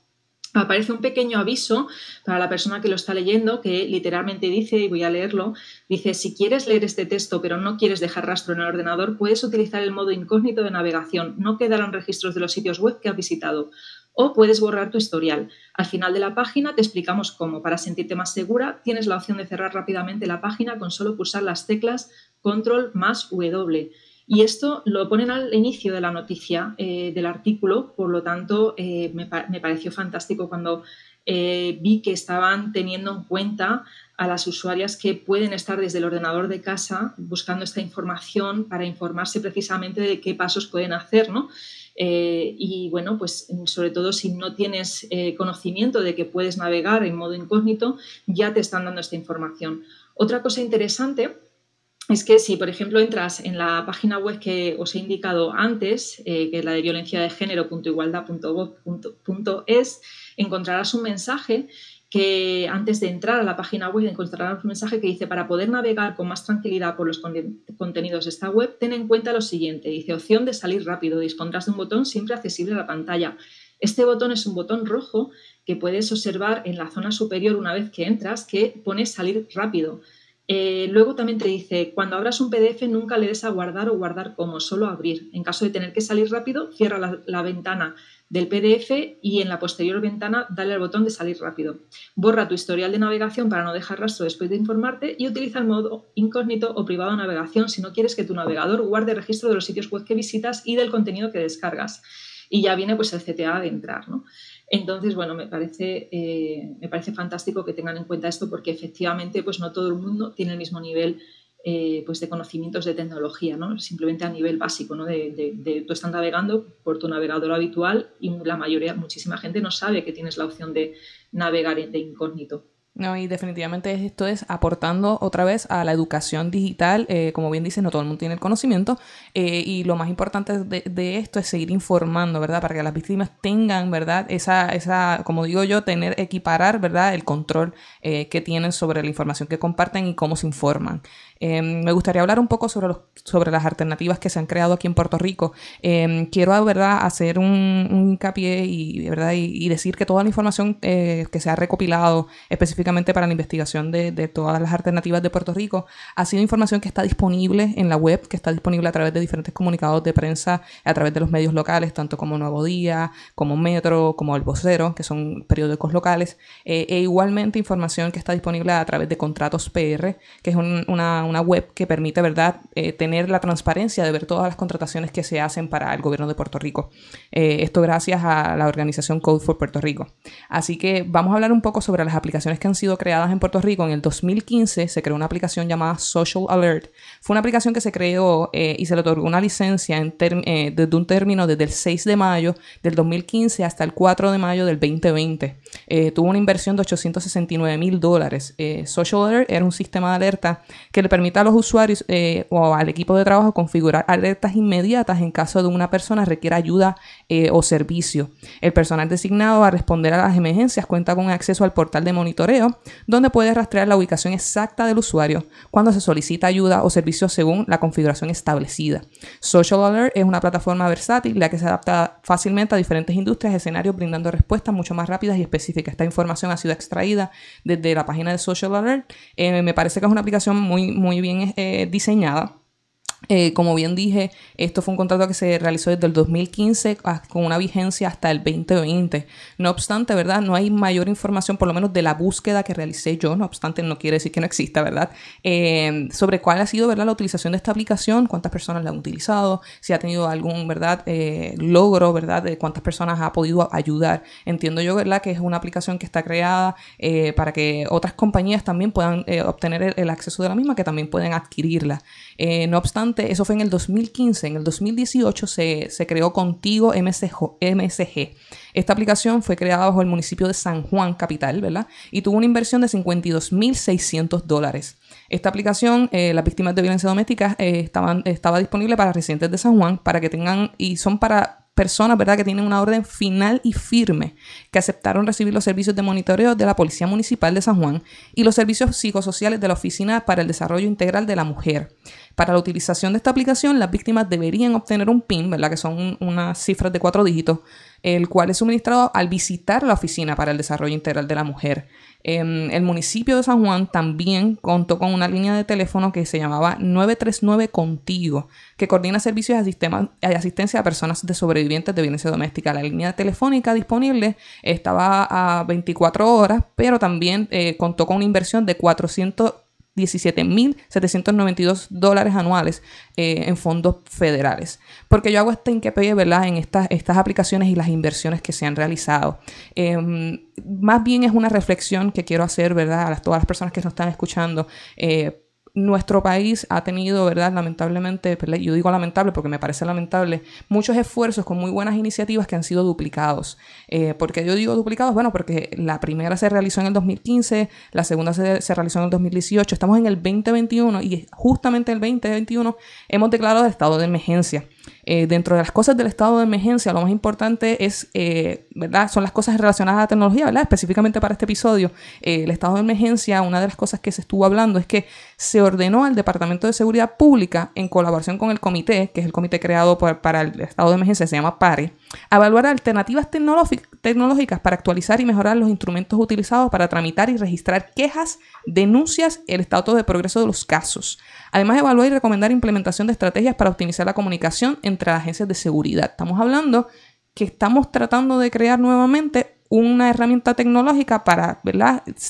aparece un pequeño aviso para la persona que lo está leyendo que literalmente dice, y voy a leerlo, dice, si quieres leer este texto pero no quieres dejar rastro en el ordenador, puedes utilizar el modo incógnito de navegación, no quedarán registros de los sitios web que has visitado. O puedes borrar tu historial. Al final de la página te explicamos cómo. Para sentirte más segura, tienes la opción de cerrar rápidamente la página con solo pulsar las teclas Control más W. Y esto lo ponen al inicio de la noticia eh, del artículo, por lo tanto, eh, me, pareció fantástico cuando eh, vi que estaban teniendo en cuenta a las usuarias que pueden estar desde el ordenador de casa buscando esta información para informarse precisamente de qué pasos pueden hacer, ¿no? y bueno, pues sobre todo si no tienes conocimiento de que puedes navegar en modo incógnito, ya te están dando esta información. Otra cosa interesante es que si, por ejemplo, entras en la página web que os he indicado antes, eh, que es la de violencia de género.igualdad.gov.es, encontrarás un mensaje que antes de entrar a la página web encontrarás un mensaje que dice para poder navegar con más tranquilidad por los contenidos de esta web, ten en cuenta lo siguiente, dice opción de salir rápido, dispondrás de un botón siempre accesible a la pantalla. Este botón es un botón rojo que puedes observar en la zona superior una vez que entras que pone salir rápido. Eh, luego también te dice, cuando abras un PDF nunca le des a guardar o guardar como, solo abrir. En caso de tener que salir rápido, cierra la, ventana del PDF y en la posterior ventana dale al botón de salir rápido. Borra tu historial de navegación para no dejar rastro después de informarte y utiliza el modo incógnito o privado de navegación si no quieres que tu navegador guarde registro de los sitios web que visitas y del contenido que descargas. Y ya viene pues el CTA de entrar. ¿no? Entonces, bueno, me parece, eh, me parece fantástico que tengan en cuenta esto porque efectivamente pues no todo el mundo tiene el mismo nivel eh, pues de conocimientos de tecnología, ¿no? simplemente a nivel básico, ¿no? de, de, tú estás navegando por tu navegador habitual y la mayoría, muchísima gente no sabe que tienes la opción de navegar de incógnito. No, y definitivamente esto es aportando otra vez a la educación digital. Eh, como bien dice, no todo el mundo tiene el conocimiento. Eh, y lo más importante de, esto es seguir informando, ¿verdad? Para que las víctimas tengan, ¿verdad? Esa, esa como digo yo, tener, equiparar, ¿verdad? El control eh, que tienen sobre la información que comparten y cómo se informan. Em, me gustaría hablar un poco sobre, los, sobre las alternativas que se han creado aquí en Puerto Rico. Em, quiero, ¿verdad?, hacer un, hincapié y, ¿verdad? Y, decir que toda la información que se ha recopilado específicamente para la investigación de, de, todas las alternativas de Puerto Rico, ha sido información que está disponible en la web, que está disponible a través de diferentes comunicados de prensa, a través de los medios locales, tanto como Nuevo Día, como Metro, como El Vocero, que son periódicos locales, eh, e igualmente información que está disponible a través de Contratos PR, que es una, una, web que permite, ¿verdad?, eh, tener la transparencia de ver todas las contrataciones que se hacen para el gobierno de Puerto Rico. Eh, esto gracias a la organización Code for Puerto Rico. Así que vamos a hablar un poco sobre las aplicaciones que han sido creadas en Puerto Rico. En el 2015 se creó una aplicación llamada Social Alert. Fue una aplicación que se creó y se le otorgó una licencia en desde un término desde el 6 de mayo del 2015 hasta el 4 de mayo del 2020. tuvo una inversión de 869 mil dólares. Social Alert era un sistema de alerta que le permite a los usuarios eh, o al equipo de trabajo configurar alertas inmediatas en caso de una persona requiera ayuda eh, o servicio. El personal designado a responder a las emergencias cuenta con acceso al portal de monitoreo, donde puede rastrear la ubicación exacta del usuario cuando se solicita ayuda o servicio según la configuración establecida. Social Alert es una plataforma versátil la que se adapta fácilmente a diferentes industrias y escenarios brindando respuestas mucho más rápidas y específicas. Esta información ha sido extraída desde la página de Social Alert. Eh, me parece que es una aplicación muy, muy bien eh, diseñada eh, como bien dije, esto fue un contrato que se realizó desde el 2015 con una vigencia hasta el 2020. No obstante, ¿verdad? No hay mayor información, por lo menos de la búsqueda que realicé yo, no obstante, no quiere decir que no exista, ¿verdad? Eh, sobre cuál ha sido, ¿verdad? La utilización de esta aplicación, cuántas personas la han utilizado, si ha tenido algún, ¿verdad? Eh, logro, ¿verdad? De cuántas personas ha podido ayudar. Entiendo yo, ¿verdad? Que es una aplicación que está creada para que otras compañías también puedan obtener el, el, acceso de la misma, que también pueden adquirirla. No obstante, eso fue en el 2015. En el 2018 se, creó Contigo MSG. Esta aplicación fue creada bajo el municipio de San Juan, capital, ¿verdad? Y tuvo una inversión de 52.600 dólares. Esta aplicación, eh, las víctimas de violencia doméstica, eh, estaban, estaba disponible para residentes de San Juan para que tengan, y son para personas, ¿verdad?, que tienen una orden final y firme, que aceptaron recibir los servicios de monitoreo de la Policía Municipal de San Juan y los servicios psicosociales de la Oficina para el Desarrollo Integral de la Mujer. Para la utilización de esta aplicación, las víctimas deberían obtener un PIN, ¿verdad? que son unas cifras de cuatro dígitos, el cual es suministrado al visitar la Oficina para el Desarrollo Integral de la Mujer. Em, el municipio de San Juan también contó con una línea de teléfono que se llamaba 939 Contigo, que coordina servicios de asistencia a personas de sobrevivientes de violencia doméstica. La línea telefónica disponible estaba a 24 horas, pero también eh, contó con una inversión de 400 17.792 dólares anuales eh, en fondos federales. Porque yo hago este hincapié, ¿verdad?, en estas, estas aplicaciones y las inversiones que se han realizado. Em, más bien es una reflexión que quiero hacer, ¿verdad?, a todas las personas que nos están escuchando. Eh, nuestro país ha tenido, ¿verdad? Lamentablemente, yo digo lamentable porque me parece lamentable, muchos esfuerzos con muy buenas iniciativas que han sido duplicados. Eh, ¿Por qué yo digo duplicados? Bueno, porque la primera se realizó en el 2015, la segunda se, se, realizó en el 2018, estamos en el 2021 y justamente en el 2021 hemos declarado estado de emergencia. Eh, dentro de las cosas del estado de emergencia, lo más importante es, eh, ¿verdad? Son las cosas relacionadas a la tecnología, ¿verdad? Específicamente para este episodio, eh, el estado de emergencia, una de las cosas que se estuvo hablando es que se ordenó al Departamento de Seguridad Pública, en colaboración con el comité, que es el comité creado para el estado de emergencia, se llama PARE, evaluar alternativas tecnológicas para actualizar y mejorar los instrumentos utilizados para tramitar y registrar quejas, denuncias y el estado de progreso de los casos. Además, evaluar y recomendar implementación de estrategias para optimizar la comunicación entre agencias de seguridad. Estamos hablando que estamos tratando de crear nuevamente una herramienta tecnológica para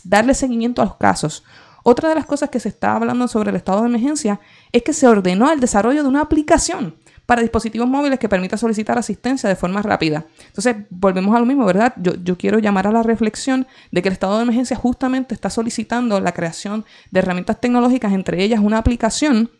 darle seguimiento a los casos. Otra de las cosas que se está hablando sobre el estado de emergencia es que se ordenó el desarrollo de una aplicación para dispositivos móviles que permita solicitar asistencia de forma rápida. Entonces, volvemos a lo mismo, ¿verdad? Yo, yo quiero llamar a la reflexión de que el estado de emergencia justamente está solicitando la creación de herramientas tecnológicas, entre ellas una aplicación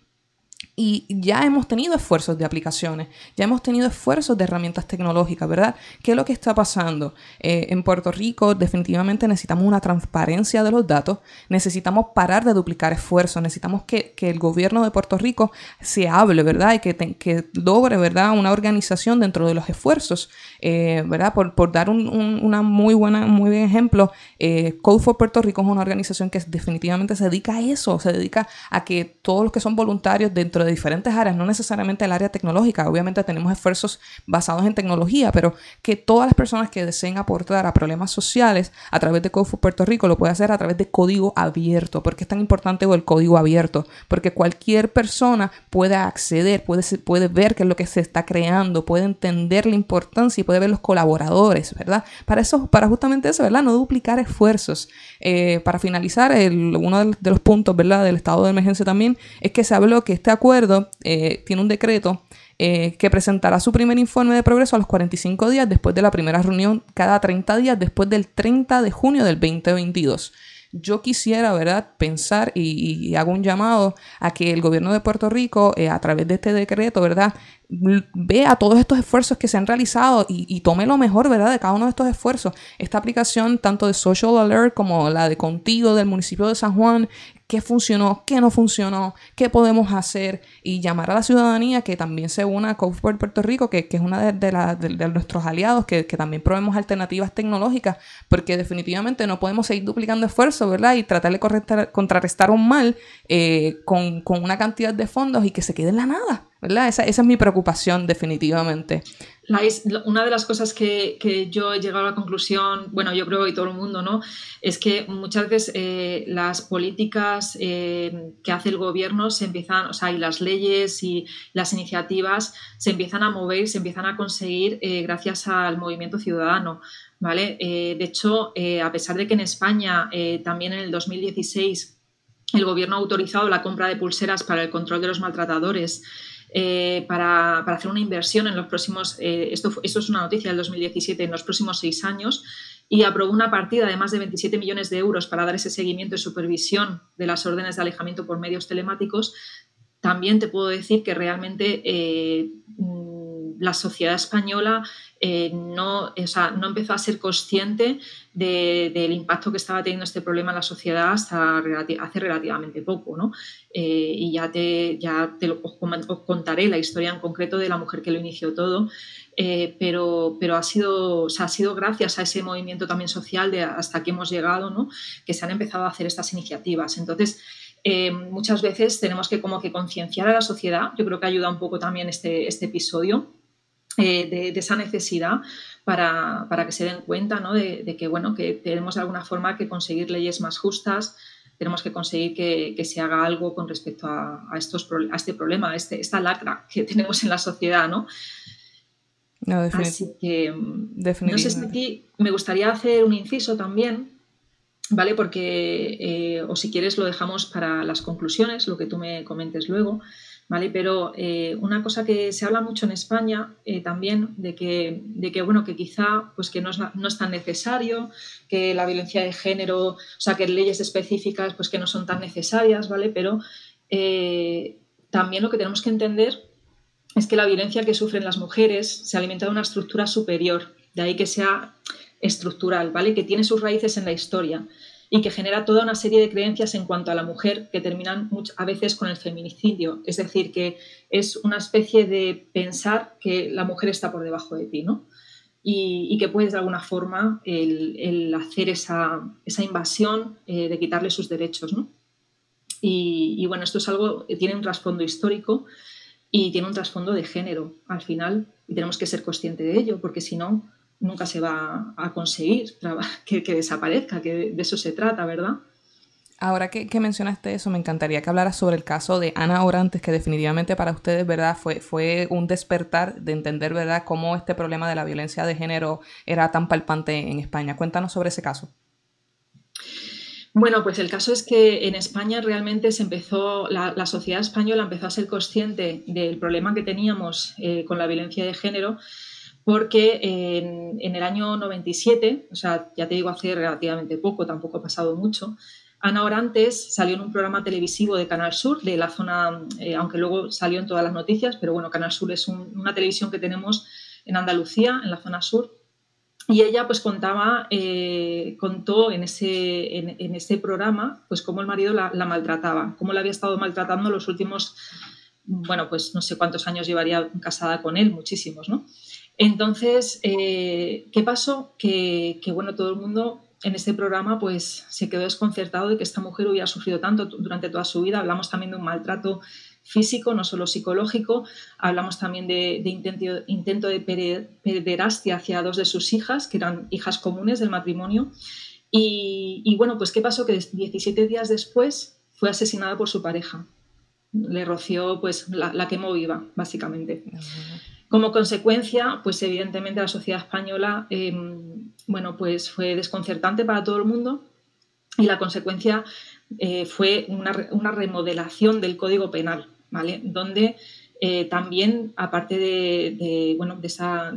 y ya hemos tenido esfuerzos de aplicaciones, ya hemos tenido esfuerzos de herramientas tecnológicas, ¿verdad? ¿Qué es lo que está pasando? Eh, en Puerto Rico definitivamente necesitamos una transparencia de los datos, necesitamos parar de duplicar esfuerzos, necesitamos que, el gobierno de Puerto Rico se hable, ¿verdad? Y que, que logre, ¿verdad? Una organización dentro de los esfuerzos, eh, ¿verdad? Por, por dar un, una muy buena, muy buen ejemplo, eh, Code for Puerto Rico es una organización que definitivamente se dedica a eso, se dedica a que todos los que son voluntarios dentro de diferentes áreas, no necesariamente el área tecnológica, obviamente tenemos esfuerzos basados en tecnología, pero que todas las personas que deseen aportar a problemas sociales a través de Code Puerto Rico lo puede hacer a través de código abierto. ¿Por qué es tan importante el código abierto? Porque cualquier persona puede acceder, puede, puede ver qué es lo que se está creando, puede entender la importancia y puede ver los colaboradores, ¿verdad? Para eso, para justamente eso, ¿verdad? No duplicar esfuerzos. Eh, para finalizar, uno de los puntos, ¿verdad? Del estado de emergencia también es que se habló que este acuerdo eh, tiene un decreto eh, que presentará su primer informe de progreso a los 45 días después de la primera reunión, cada 30 días después del 30 de junio del 2022. Yo quisiera, ¿verdad?, pensar y, hago un llamado a que el gobierno de Puerto Rico, eh, a través de este decreto, ¿verdad?, vea todos estos esfuerzos que se han realizado y, y, tome lo mejor, ¿verdad?, de cada uno de estos esfuerzos. Esta aplicación, tanto de Social Alert como la de Contigo del municipio de San Juan, qué funcionó, qué no funcionó, qué podemos hacer y llamar a la ciudadanía que también se una a Code Puerto Rico, que, es una de, nuestros aliados, que, también probemos alternativas tecnológicas, porque definitivamente no podemos seguir duplicando esfuerzos, ¿verdad? Y tratar de contrarrestar un mal eh, con, con una cantidad de fondos y que se quede en la nada. ¿verdad? Esa, esa es mi preocupación definitivamente. Una de las cosas que, que, yo he llegado a la conclusión, bueno, yo creo que todo el mundo, ¿no? Es que muchas veces eh, las políticas eh, que hace el gobierno se empiezan, o sea, y las leyes y las iniciativas se empiezan a mover, se empiezan a conseguir eh, gracias al movimiento ciudadano. ¿Vale? de hecho, a pesar de que en España también en el 2016 el gobierno ha autorizado la compra de pulseras para el control de los maltratadores eh, para, hacer una inversión en los próximos, eh, esto, esto es una noticia del 2017, en los próximos seis años, y aprobó una partida de más de 27 millones de euros para dar ese seguimiento y supervisión de las órdenes de alejamiento por medios telemáticos, también te puedo decir que realmente eh, la sociedad española eh, no, no empezó a ser consciente del impacto que estaba teniendo este problema en la sociedad hasta hace relativamente poco. ¿no? Eh, y ya, te, ya lo, os, contaré la historia en concreto de la mujer que lo inició todo. Eh, pero, pero ha, sido, ha sido gracias a ese movimiento también social de hasta que hemos llegado, ¿no? que se han empezado a hacer estas iniciativas. Entonces, muchas veces tenemos que como que concienciar a la sociedad. Yo creo que ayuda un poco también este, este episodio eh, de, esa necesidad para, que se den cuenta de, que, bueno, que tenemos de alguna forma que conseguir leyes más justas, tenemos que conseguir que, se haga algo con respecto a, estos, a este problema, a este, esta lacra que [LAUGHS] tenemos en la sociedad, ¿no? No, Así que, no sé si aquí me gustaría hacer un inciso también, ¿vale? Porque, eh, o si quieres, lo dejamos para las conclusiones, lo que tú me comentes luego. ¿Vale? Pero eh, una cosa que se habla mucho en España eh, también de que, de que, bueno, que quizá pues que no es, no es, tan necesario, que la violencia de género, o sea, que leyes específicas pues que no son tan necesarias, ¿vale? Pero eh, también lo que tenemos que entender es que la violencia que sufren las mujeres se alimenta de una estructura superior, de ahí que sea estructural, ¿vale? Que tiene sus raíces en la historia y que genera toda una serie de creencias en cuanto a la mujer que terminan a veces con el feminicidio. Es decir, que es una especie de pensar que la mujer está por debajo de ti, ¿no? Y, que puedes de alguna forma el, hacer esa, invasión eh, de quitarle sus derechos, ¿no? Y, bueno, esto es algo que tiene un trasfondo histórico y tiene un trasfondo de género al final y tenemos que ser conscientes de ello porque si no nunca se va a conseguir [LAUGHS] que, desaparezca, que de eso se trata, ¿verdad? Ahora que, mencionaste eso, me encantaría que hablaras sobre el caso de Ana Orantes, que definitivamente para ustedes, ¿verdad? Fue, fue un despertar de entender, ¿verdad?, cómo este problema de la violencia de género era tan palpante en España. Cuéntanos sobre ese caso. Bueno, pues el caso es que en España realmente se empezó, la, sociedad española empezó a ser consciente del problema que teníamos eh, con la violencia de género porque en, el año 97, o sea, ya te digo hace relativamente poco, tampoco ha pasado mucho, Ana Orantes salió en un programa televisivo de Canal Sur, de la zona, eh, aunque luego salió en todas las noticias, pero bueno, Canal Sur es una televisión que tenemos en Andalucía, en la zona sur, y ella pues contaba, eh, contó en ese, en, ese programa pues cómo el marido la, la, maltrataba, cómo la había estado maltratando los últimos, bueno, pues no sé cuántos años llevaría casada con él, muchísimos, ¿no? Entonces, eh, ¿qué pasó? Que, bueno, todo el mundo en este programa pues se quedó desconcertado de que esta mujer hubiera sufrido tanto durante toda su vida. Hablamos también de un maltrato físico, no solo psicológico. Hablamos también de, intento, de pederastia hacia dos de sus hijas, que eran hijas comunes del matrimonio. Y, bueno, pues ¿qué pasó? Que 17 días después fue asesinada por su pareja. Le roció, pues la, quemó viva, básicamente. Como consecuencia, pues evidentemente la sociedad española, em, bueno, pues fue desconcertante para todo el mundo y la consecuencia eh, fue una, remodelación del Código Penal, ¿vale? Donde eh, también, aparte de, bueno, de,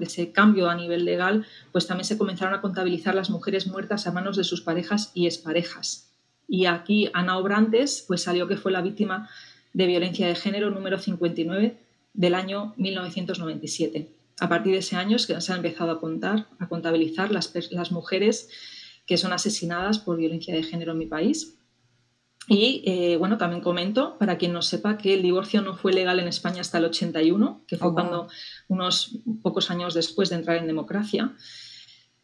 ese cambio a nivel legal, pues también se comenzaron a contabilizar las mujeres muertas a manos de sus parejas y exparejas. Y aquí Ana Obrantes pues salió que fue la víctima de violencia de género número 59 del año 1997. A partir de ese año se han empezado a contar, a contabilizar las, las mujeres que son asesinadas por violencia de género en mi país. Y eh, bueno, también comento, para quien no sepa, que el divorcio no fue legal en España hasta el 81, que fue oh, cuando unos pocos años después de entrar en democracia,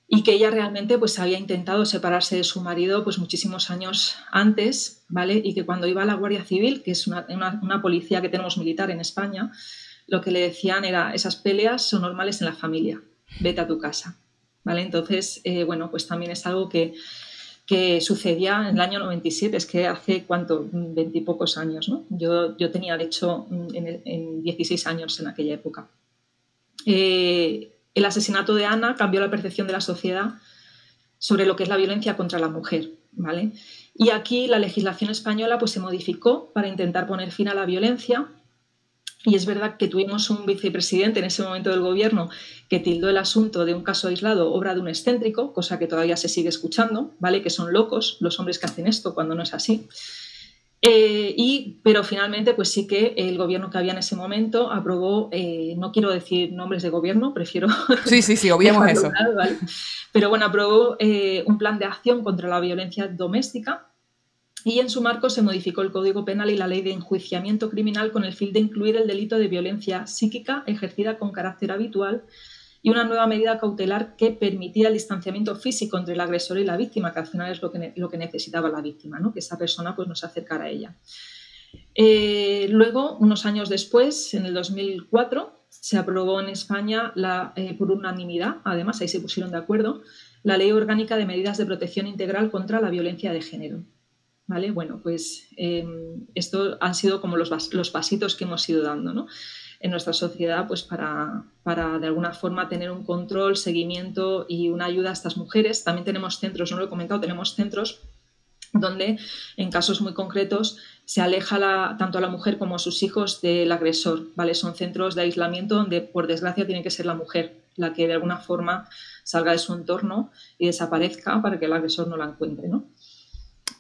y que ella realmente pues había intentado separarse de su marido pues muchísimos años antes, ¿vale? Y que cuando iba a la Guardia Civil, que es una, una policía que tenemos militar en España, lo que le decían era, esas peleas son normales en la familia, vete a tu casa, ¿vale? Entonces, eh, bueno, pues también es algo que que sucedía en el año 97, es que hace cuánto, veintipocos años, ¿no? Yo, yo tenía, de hecho, en, en 16 años en aquella época. Eh, el asesinato de Ana cambió la percepción de la sociedad sobre lo que es la violencia contra la mujer, ¿vale? Y aquí la legislación española pues, se modificó para intentar poner fin a la violencia y es verdad que tuvimos un vicepresidente en ese momento del gobierno que tildó el asunto de un caso aislado obra de un excéntrico, cosa que todavía se sigue escuchando, ¿vale? Que son locos los hombres que hacen esto cuando no es así. Eh, y, pero finalmente, pues sí que el gobierno que había en ese momento aprobó, eh, no quiero decir nombres de gobierno, prefiero. [LAUGHS] Sí, sí, sí, obviemos eso. Pero bueno, aprobó eh, un plan de acción contra la violencia doméstica y en su marco se modificó el Código Penal y la Ley de Enjuiciamiento Criminal con el fin de incluir el delito de violencia psíquica ejercida con carácter habitual y una nueva medida cautelar que permitía el distanciamiento físico entre el agresor y la víctima, que al final es lo que, lo que necesitaba la víctima, ¿no? que esa persona pues, no se acercara a ella. Eh, luego, unos años después, en el 2004, se aprobó en España la, eh, por unanimidad, además ahí se pusieron de acuerdo, la Ley Orgánica de Medidas de Protección Integral contra la Violencia de Género. ¿vale? Bueno, pues eh, esto han sido como los, los, pasitos que hemos ido dando, En nuestra sociedad, pues para, para, de alguna forma tener un control, seguimiento y una ayuda a estas mujeres. También tenemos centros, no lo he comentado, tenemos centros donde en casos muy concretos se aleja tanto a la mujer como a sus hijos del agresor, ¿vale? Son centros de aislamiento donde por desgracia tiene que ser la mujer la que de alguna forma salga de su entorno y desaparezca para que el agresor no la encuentre, ¿no?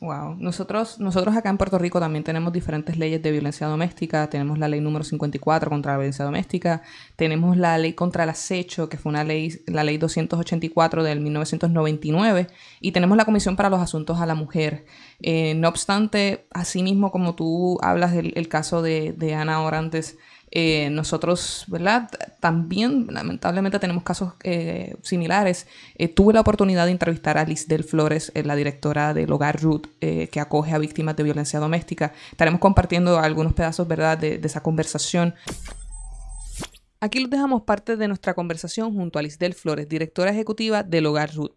Wow. Nosotros, nosotros acá en Puerto Rico también tenemos diferentes leyes de violencia doméstica. Tenemos la ley número 54 contra la violencia doméstica. Tenemos la ley contra el acecho, que fue una ley, la ley 284 del 1999. Y tenemos la Comisión para los Asuntos a la Mujer. Eh, no obstante, asimismo, como tú hablas del caso de, de Ana Orantes, eh, nosotros, ¿verdad? También, lamentablemente, tenemos casos eh, similares. Eh, tuve la oportunidad de entrevistar a Liz Del Flores, la directora del Hogar Ruth, que acoge a víctimas de violencia doméstica. Estaremos compartiendo algunos pedazos, ¿verdad?, de, esa conversación. Aquí les dejamos parte de nuestra conversación junto a Liz Del Flores, directora ejecutiva del Hogar Ruth.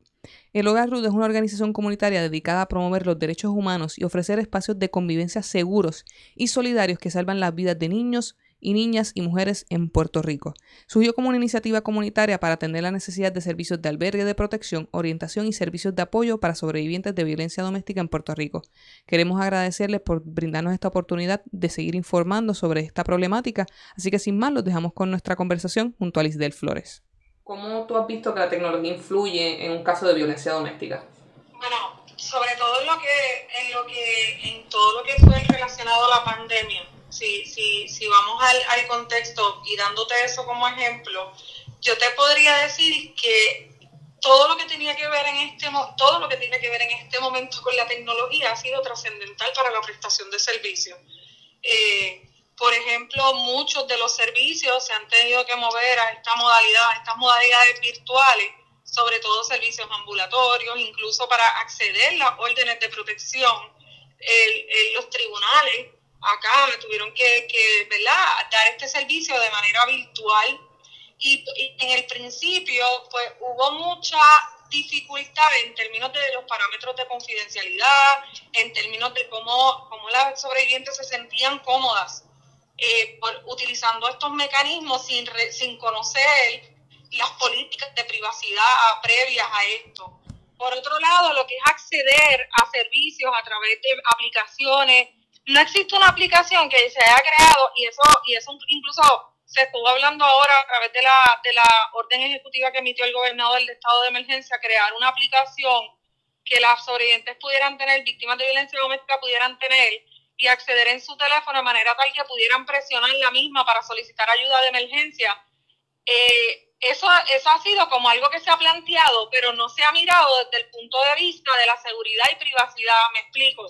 El Hogar Ruth es una organización comunitaria dedicada a promover los derechos humanos y ofrecer espacios de convivencia seguros y solidarios que salvan las vidas de niños, y niñas y mujeres en Puerto Rico. Surgió como una iniciativa comunitaria para atender la necesidad de servicios de albergue de protección, orientación y servicios de apoyo para sobrevivientes de violencia doméstica en Puerto Rico. Queremos agradecerles por brindarnos esta oportunidad de seguir informando sobre esta problemática, así que sin más los dejamos con nuestra conversación junto a Lisdel Flores. ¿Cómo tú has visto que la tecnología influye en un caso de violencia doméstica? Bueno, sobre todo en lo que, en lo que, en todo lo que fue relacionado a la pandemia si, si, si vamos al, al contexto y dándote eso como ejemplo, yo te podría decir que todo lo que tenía que ver en este todo lo que tiene que ver en este momento con la tecnología ha sido trascendental para la prestación de servicios. Eh, por ejemplo, muchos de los servicios se han tenido que mover a esta modalidad, a estas modalidades virtuales, sobre todo servicios ambulatorios, incluso para acceder a las órdenes de protección. los tribunales acá tuvieron que, que ¿verdad? dar este servicio de manera virtual y, en el principio pues hubo mucha dificultad en términos de los parámetros de confidencialidad, en términos de cómo, cómo las sobrevivientes se sentían cómodas eh, por, utilizando estos mecanismos sin, sin conocer las políticas de privacidad previas a esto. Por otro lado, lo que es acceder a servicios a través de aplicaciones, no existe una aplicación que se haya creado y eso, y eso incluso se estuvo hablando ahora a través de la, de la orden ejecutiva que emitió el gobernador del estado de emergencia, crear una aplicación que las sobrevivientes pudieran tener, víctimas de violencia doméstica pudieran tener y acceder en su teléfono de manera tal que pudieran presionar la misma para solicitar ayuda de emergencia. Eh, eso, eso ha sido como algo que se ha planteado, pero no se ha mirado desde el punto de vista de la seguridad y privacidad. Me explico.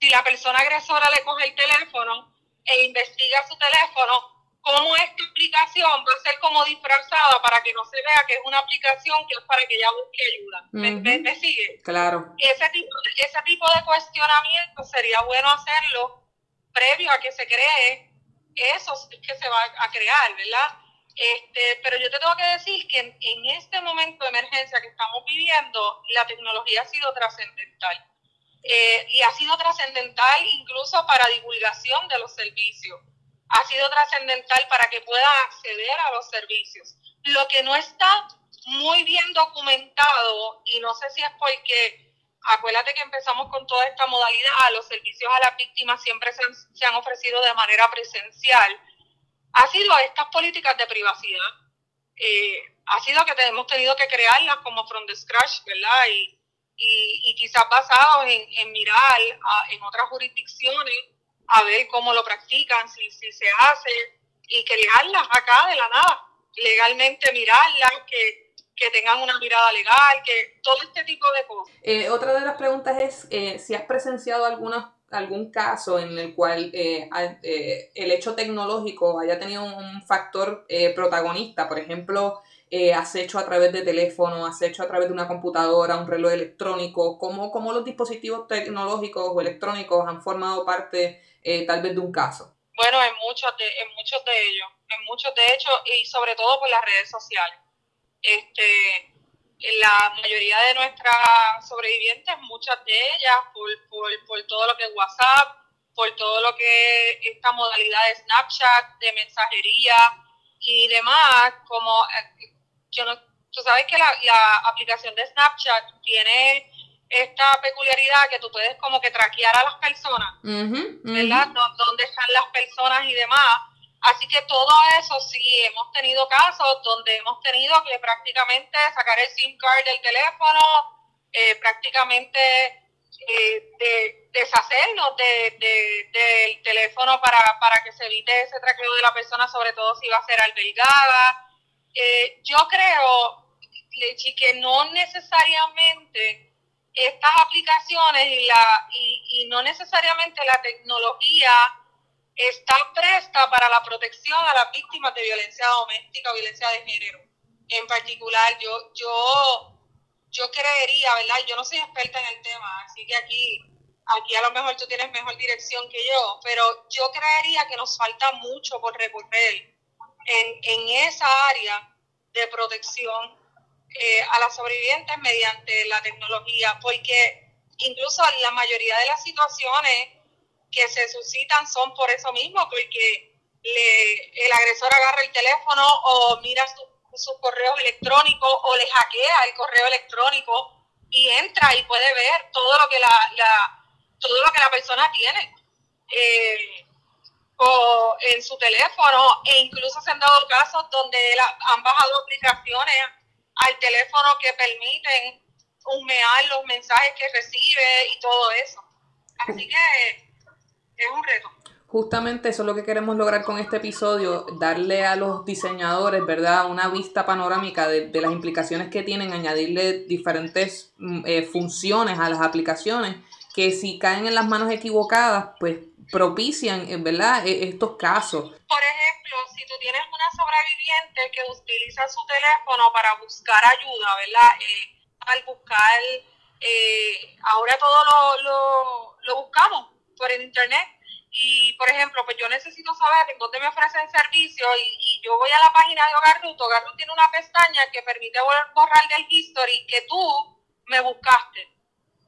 Si la persona agresora le coge el teléfono e investiga su teléfono, cómo esta aplicación va a ser como disfrazada para que no se vea que es una aplicación que es para que ella busque ayuda. ¿Me, sigue? Claro. Ese tipo, ese tipo de cuestionamiento sería bueno hacerlo previo a que se cree eso que se va a crear, ¿verdad? Este, pero yo te tengo que decir que en, este momento de emergencia que estamos viviendo, la tecnología ha sido trascendental. Eh, y ha sido trascendental incluso para divulgación de los servicios. Ha sido trascendental para que puedan acceder a los servicios. Lo que no está muy bien documentado, y no sé si es porque, acuérdate que empezamos con toda esta modalidad, los servicios a las víctimas siempre se han, se han ofrecido de manera presencial ha sido estas políticas de privacidad. Eh, ha sido que hemos tenido que crearlas como from the scratch, ¿verdad? Y, y, quizás basados en, mirar en otras jurisdicciones a ver cómo lo practican, si, si se hace, y crearlas acá de la nada, legalmente mirarlas, que, que tengan una mirada legal, que todo este tipo de cosas. Eh, otra de las preguntas es eh, si has presenciado algunas algún caso en el cual eh, eh, el hecho tecnológico haya tenido un factor eh, protagonista, por ejemplo, has hecho a través de teléfono, has hecho a través de una computadora, un reloj electrónico, ¿cómo, cómo los dispositivos tecnológicos o electrónicos han formado parte tal vez de un caso? Bueno, en muchos de, en muchos de ellos, en muchos de hecho, y sobre todo por las redes sociales. Este, la mayoría de nuestras sobrevivientes, muchas de ellas, por, por, todo lo que es WhatsApp, por todo lo que es esta modalidad de Snapchat, de mensajería y demás, como eh, yo no, tú sabes que la, la aplicación de Snapchat tiene esta peculiaridad que tú puedes como que traquear a las personas, ¿verdad? Dónde están las personas y demás. Así que todo eso sí, hemos tenido casos donde hemos tenido que prácticamente sacar el SIM card del teléfono, eh, prácticamente eh, de, deshacernos de, del teléfono para, para que se evite ese traqueo de la persona, sobre todo si va a ser albergada. Eh, yo creo, Lechi, que no necesariamente estas aplicaciones y, la, y, y no necesariamente la tecnología está presta para la protección a las víctimas de violencia doméstica o violencia de género. En particular, yo, yo, yo creería, ¿verdad? Yo no soy experta en el tema, así que aquí, aquí a lo mejor tú tienes mejor dirección que yo, pero yo creería que nos falta mucho por recorrer en, en esa área de protección eh, a las sobrevivientes mediante la tecnología, porque incluso la mayoría de las situaciones que se suscitan son por eso mismo, porque le, el agresor agarra el teléfono o mira sus su correos electrónicos o le hackea el correo electrónico y entra y puede ver todo lo que la, la todo lo que la persona tiene. Eh, en su teléfono e incluso se han dado casos donde han bajado aplicaciones al teléfono que permiten humear los mensajes que recibe y todo eso. Así que es un reto. Justamente eso es lo que queremos lograr con este episodio, darle a los diseñadores, ¿verdad?, una vista panorámica de, las implicaciones que tienen, añadirle diferentes mm, eh, funciones a las aplicaciones que si caen en las manos equivocadas, pues propician, eh, ¿verdad?, e, estos casos. Por ejemplo, si tú tienes una sobreviviente que utiliza su teléfono para buscar ayuda, ¿verdad?, eh, al buscar, ahora todo lo, lo, buscamos por el internet y, por ejemplo, pues yo necesito saber en dónde me ofrecen servicio y, yo voy a la página de Hogar Ruth. Hogar Ruth tiene una pestaña que permite borrar del history que tú me buscaste,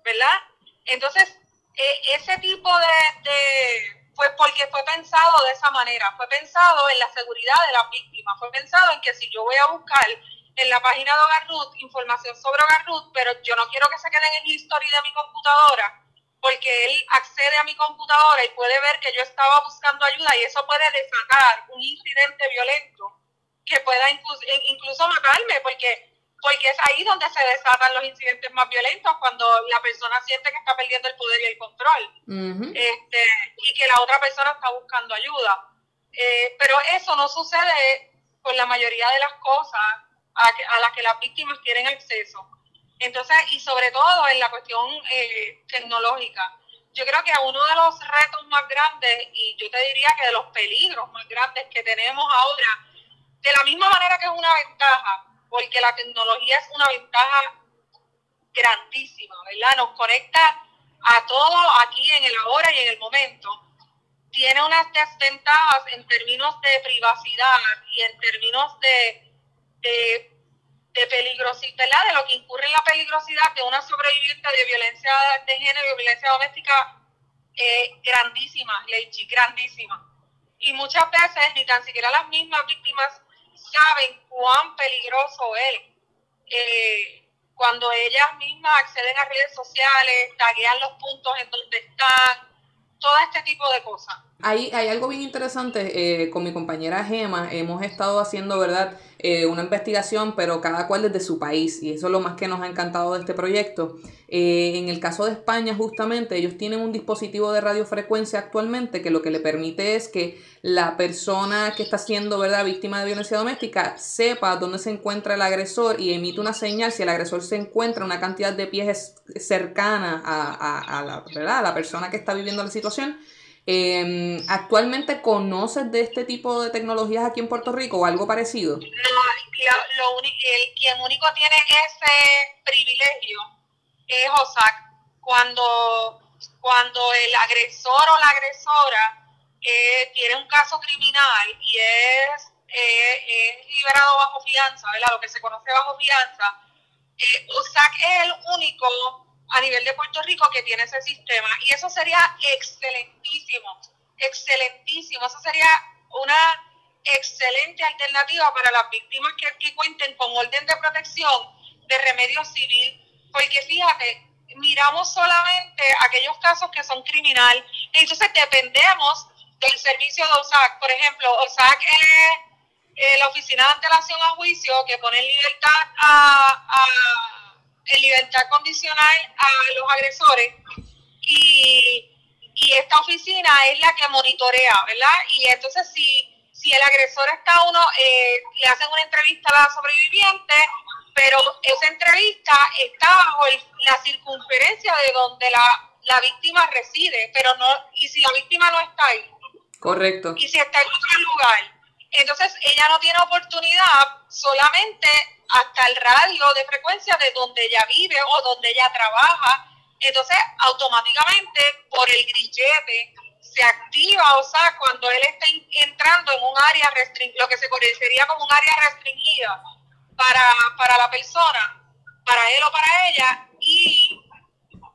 ¿verdad? Entonces, e, ese tipo de, pues porque fue pensado de esa manera, fue pensado en la seguridad de la víctima, fue pensado en que si yo voy a buscar en la página de Hogar información sobre Hogar pero yo no quiero que se quede en el history de mi computadora, porque él accede a mi computadora y puede ver que yo estaba buscando ayuda y eso puede desatar un incidente violento que pueda incluso, matarme, porque porque es ahí donde se desatan los incidentes más violentos, cuando la persona siente que está perdiendo el poder y el control, este, y que la otra persona está buscando ayuda. Eh, pero eso no sucede con la mayoría de las cosas a, a las que las víctimas tienen acceso. Entonces, y sobre todo en la cuestión eh, tecnológica. Yo creo que uno de los retos más grandes, y yo te diría que de los peligros más grandes que tenemos ahora, de la misma manera que es una ventaja, porque la tecnología es una ventaja grandísima, ¿verdad? Nos conecta a todo aquí en el ahora y en el momento. Tiene unas desventajas en términos de privacidad y en términos de, de de peligrosidad, de lo que incurre en la peligrosidad de una sobreviviente de violencia de género y violencia doméstica eh, grandísima, Leichi, grandísima. Y muchas veces ni tan siquiera las mismas víctimas saben cuán peligroso es. Eh, cuando ellas mismas acceden a redes sociales, taguean los puntos en donde están, todo este tipo de cosas. Hay, hay algo bien interesante, eh, con mi compañera Gema, hemos estado haciendo, ¿verdad? Eh, una investigación, pero cada cual desde su país, y eso es lo más que nos ha encantado de este proyecto. Eh, en el caso de España, justamente, ellos tienen un dispositivo de radiofrecuencia actualmente que lo que le permite es que la persona que está siendo ¿verdad? víctima de violencia doméstica sepa dónde se encuentra el agresor y emite una señal si el agresor se encuentra una cantidad de pies cercana a, a, la, ¿verdad? a la persona que está viviendo la situación eh, ¿Actualmente conoces de este tipo de tecnologías aquí en Puerto Rico o algo parecido? No, lo, único, el, quien único tiene ese privilegio es OSAC. Cuando, cuando el agresor o la agresora eh, tiene un caso criminal y es, eh, es liberado bajo fianza, ¿verdad? lo que se conoce bajo fianza, eh, OSAC es el único a nivel de Puerto Rico que tiene ese sistema. Y eso sería excelentísimo, excelentísimo. Eso sería una excelente alternativa para las víctimas que, aquí cuenten con orden de protección de remedio civil. Porque fíjate, miramos solamente aquellos casos que son criminal. Entonces dependemos del servicio de OSAC. Por ejemplo, OSAC es eh, la Oficina de Antelación a Juicio que pone en libertad a en libertad condicional a los agresores y, y esta oficina es la que monitorea, ¿verdad? Y entonces si, si el agresor está uno, eh, le hacen una entrevista a la sobreviviente, pero esa entrevista está bajo la circunferencia de donde la, la víctima reside, pero no, y si la víctima no está ahí. Correcto. Y si está en otro lugar. Entonces ella no tiene oportunidad solamente hasta el radio de frecuencia de donde ella vive o donde ella trabaja. Entonces, automáticamente, por el grillete, se activa, o sea, cuando él está entrando en un área restringida, lo que se conocería como un área restringida para, para la persona, para él o para ella, y,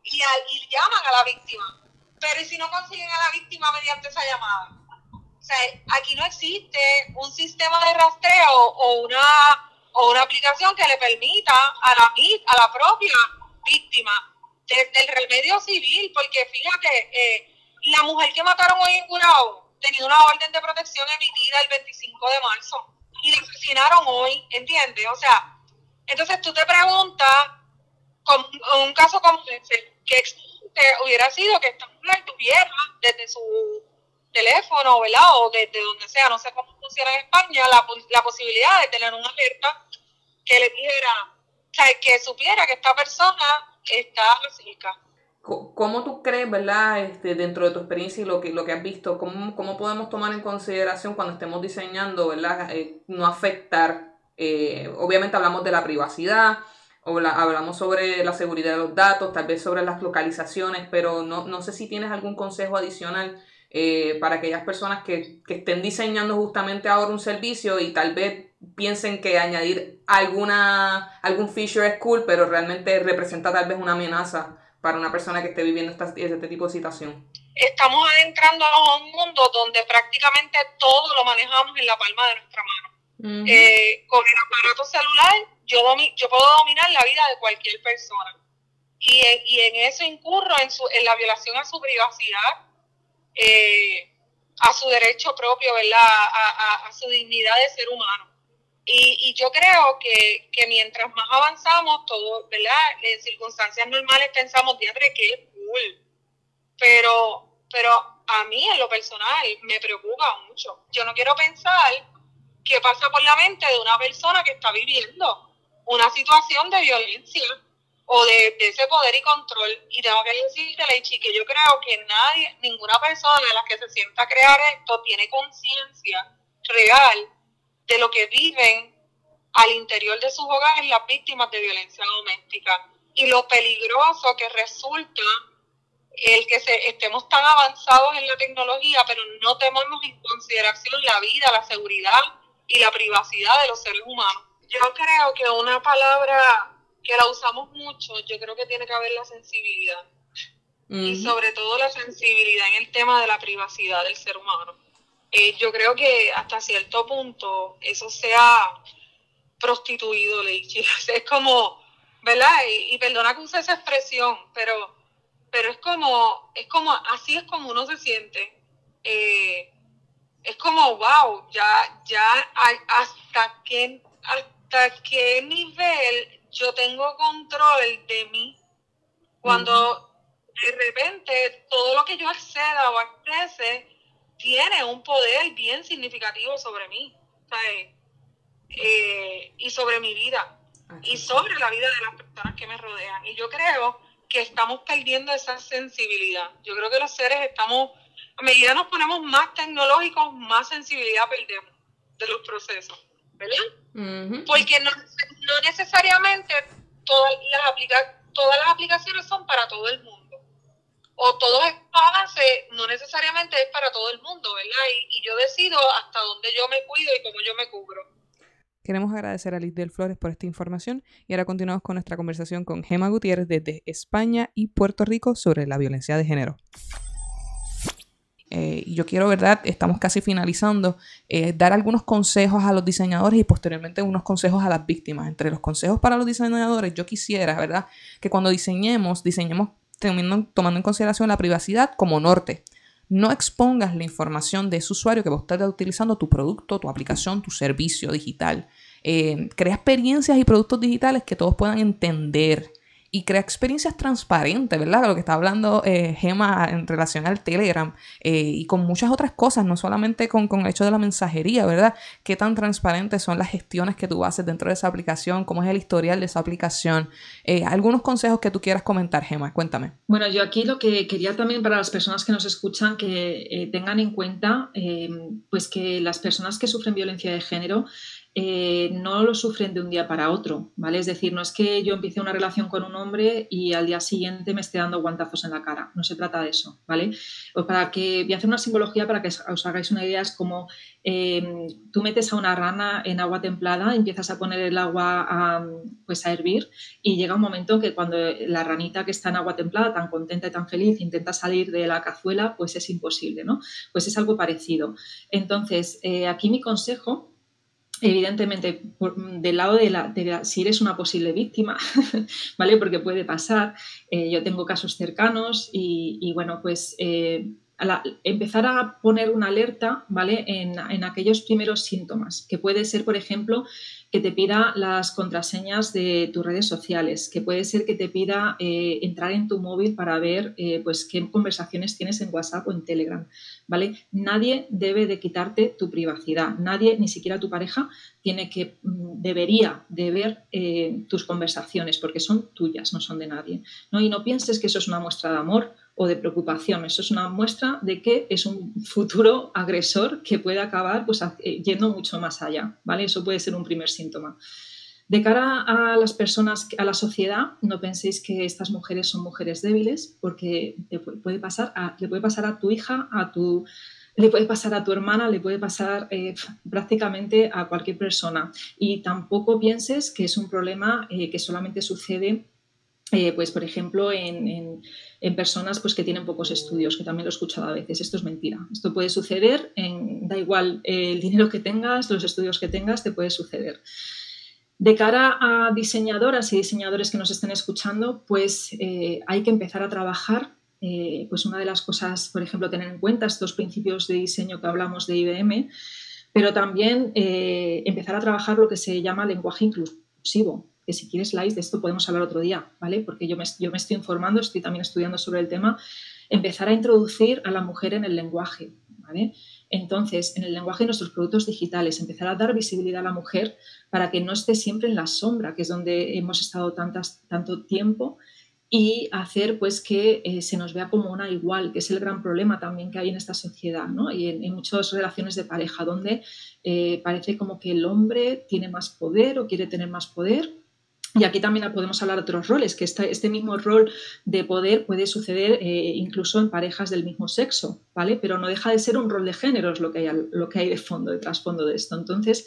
y, y llaman a la víctima. Pero ¿y si no consiguen a la víctima mediante esa llamada? O sea, aquí no existe un sistema de rastreo o una o una aplicación que le permita a la, a la propia víctima desde el remedio civil, porque fíjate, eh, la mujer que mataron hoy en Curao tenía una orden de protección emitida el 25 de marzo y la asesinaron hoy, ¿entiendes? O sea, entonces tú te preguntas, con, un caso como ese, que hubiera sido que esta mujer tuviera desde su teléfono, ¿verdad? O desde donde sea, no sé cómo funciona en España, la, la posibilidad de tener una alerta que le dijera, o sea, que supiera que esta persona está cerca. ¿Cómo tú crees, verdad, este, dentro de tu experiencia y lo que, lo que has visto, cómo, cómo podemos tomar en consideración cuando estemos diseñando, verdad, eh, no afectar, eh, obviamente hablamos de la privacidad, o hablamos sobre la seguridad de los datos, tal vez sobre las localizaciones, pero no, no sé si tienes algún consejo adicional eh, para aquellas personas que, que, estén diseñando justamente ahora un servicio y tal vez piensen que añadir alguna, algún feature es cool, pero realmente representa tal vez una amenaza para una persona que esté viviendo esta, este tipo de situación. Estamos adentrando a un mundo donde prácticamente todo lo manejamos en la palma de nuestra mano. Eh, con el aparato celular yo, yo puedo dominar la vida de cualquier persona. Y, y en eso incurro en, su, en la violación a su privacidad, eh, a su derecho propio, ¿verdad? A, a, su dignidad de ser humano. Y, y yo creo que, que, mientras más avanzamos, todo, ¿verdad? En circunstancias normales pensamos, diadre, que cool. Pero, pero a mí, en lo personal, me preocupa mucho. Yo no quiero pensar qué pasa por la mente de una persona que está viviendo una situación de violencia o de, ese poder y control. Y tengo que decirte, Leichi, que yo creo que nadie, ninguna persona de la que se sienta a crear esto tiene conciencia real de lo que viven al interior de sus hogares las víctimas de violencia doméstica y lo peligroso que resulta el que se, estemos tan avanzados en la tecnología, pero no tomemos en consideración la vida, la seguridad y la privacidad de los seres humanos. Yo creo que una palabra que la usamos mucho, yo creo que tiene que haber la sensibilidad. Y sobre todo la sensibilidad en el tema de la privacidad del ser humano. Eh, yo creo que hasta cierto punto eso se ha prostituido, Leichi. [LAUGHS] Es como, ¿verdad? Y, perdona que use esa expresión, pero, pero es como, es como, así es como uno se siente. Eh, es como, wow, ya, ya, hasta qué, hasta qué nivel yo tengo control de mí cuando de repente todo lo que yo acceda o accese tiene un poder bien significativo sobre mí eh, y sobre mi vida y sobre la vida de las personas que me rodean. Y yo creo que estamos perdiendo esa sensibilidad. Yo creo que los seres estamos, a medida que nos ponemos más tecnológicos, más sensibilidad perdemos de los procesos. ¿verdad? Porque no, no, necesariamente todas las, todas las aplicaciones son para todo el mundo. O todo avances no necesariamente es para todo el mundo, ¿verdad? Y, y, yo decido hasta dónde yo me cuido y cómo yo me cubro. Queremos agradecer a Liz del Flores por esta información y ahora continuamos con nuestra conversación con Gema Gutiérrez desde España y Puerto Rico sobre la violencia de género. Eh, yo quiero, ¿verdad? Estamos casi finalizando, eh, dar algunos consejos a los diseñadores y posteriormente unos consejos a las víctimas. Entre los consejos para los diseñadores, yo quisiera, ¿verdad? Que cuando diseñemos, diseñemos tomando en consideración la privacidad como norte. No expongas la información de ese usuario que vos estés utilizando tu producto, tu aplicación, tu servicio digital. Eh, crea experiencias y productos digitales que todos puedan entender y crea experiencias transparentes, ¿verdad? Lo que está hablando eh, Gema en relación al Telegram eh, y con muchas otras cosas, no solamente con, el hecho de la mensajería, ¿verdad? Qué tan transparentes son las gestiones que tú haces dentro de esa aplicación, cómo es el historial de esa aplicación. Eh, algunos consejos que tú quieras comentar, Gema, cuéntame. Bueno, yo aquí lo que quería también para las personas que nos escuchan que tengan en cuenta, pues que las personas que sufren violencia de género, eh, no lo sufren de un día para otro, ¿vale? Es decir, no es que yo empiece una relación con un hombre y al día siguiente me esté dando guantazos en la cara, no se trata de eso, ¿vale? O para que, voy a hacer una simbología para que os hagáis una idea, es como eh, tú metes a una rana en agua templada, empiezas a poner el agua a, pues a hervir y llega un momento que cuando la ranita que está en agua templada, tan contenta y tan feliz, intenta salir de la cazuela, pues es imposible, ¿no? Pues es algo parecido. Entonces, eh, aquí mi consejo evidentemente, del lado de la, si eres una posible víctima, [LAUGHS] ¿vale? Porque puede pasar. Eh, yo tengo casos cercanos y, bueno, pues eh, empezar a poner una alerta, ¿vale? En, en, aquellos primeros síntomas, que puede ser, por ejemplo, que te pida las contraseñas de tus redes sociales, que puede ser que te pida eh, entrar en tu móvil para ver eh, pues, qué conversaciones tienes en WhatsApp o en Telegram. ¿vale? Nadie debe de quitarte tu privacidad, nadie, ni siquiera tu pareja, tiene que, mm, debería de ver eh, tus conversaciones porque son tuyas, no son de nadie. ¿no? Y no pienses que eso es una muestra de amor o de preocupación. Eso es una muestra de que es un futuro agresor que puede acabar pues, yendo mucho más allá. ¿vale? Eso puede ser un primer síntoma. De cara a las personas, a la sociedad, no penséis que estas mujeres son mujeres débiles, porque puede pasar le puede pasar a tu hija, a tu, le puede pasar a tu hermana, le puede pasar eh, prácticamente a cualquier persona. Y tampoco pienses que es un problema eh, que solamente sucede, eh, pues, por ejemplo, en, personas pues, que tienen pocos estudios, que también lo he escuchado a veces. Esto es mentira. Esto puede suceder, en, da igual el dinero que tengas, los estudios que tengas, te puede suceder. De cara a diseñadoras y diseñadores que nos estén escuchando, pues hay que empezar a trabajar eh, pues una de las cosas, por ejemplo, tener en cuenta estos principios de diseño que hablamos de IBM, pero también eh, empezar a trabajar lo que se llama lenguaje inclusivo, que si quieres, Lais, de esto podemos hablar otro día, ¿vale? Porque yo me, estoy informando, estoy también estudiando sobre el tema, empezar a introducir a la mujer en el lenguaje, ¿vale? Entonces, en el lenguaje de nuestros productos digitales, empezar a dar visibilidad a la mujer para que no esté siempre en la sombra, que es donde hemos estado tantas, tanto tiempo y hacer pues que eh, se nos vea como una igual, que es el gran problema también que hay en esta sociedad ¿no? y en, muchas relaciones de pareja, donde eh, parece como que el hombre tiene más poder o quiere tener más poder. Y aquí también podemos hablar de otros roles, que este, este mismo rol de poder puede suceder eh, incluso en parejas del mismo sexo, ¿vale? Pero no deja de ser un rol de género, es lo que hay, lo que hay de fondo, de trasfondo de esto. Entonces,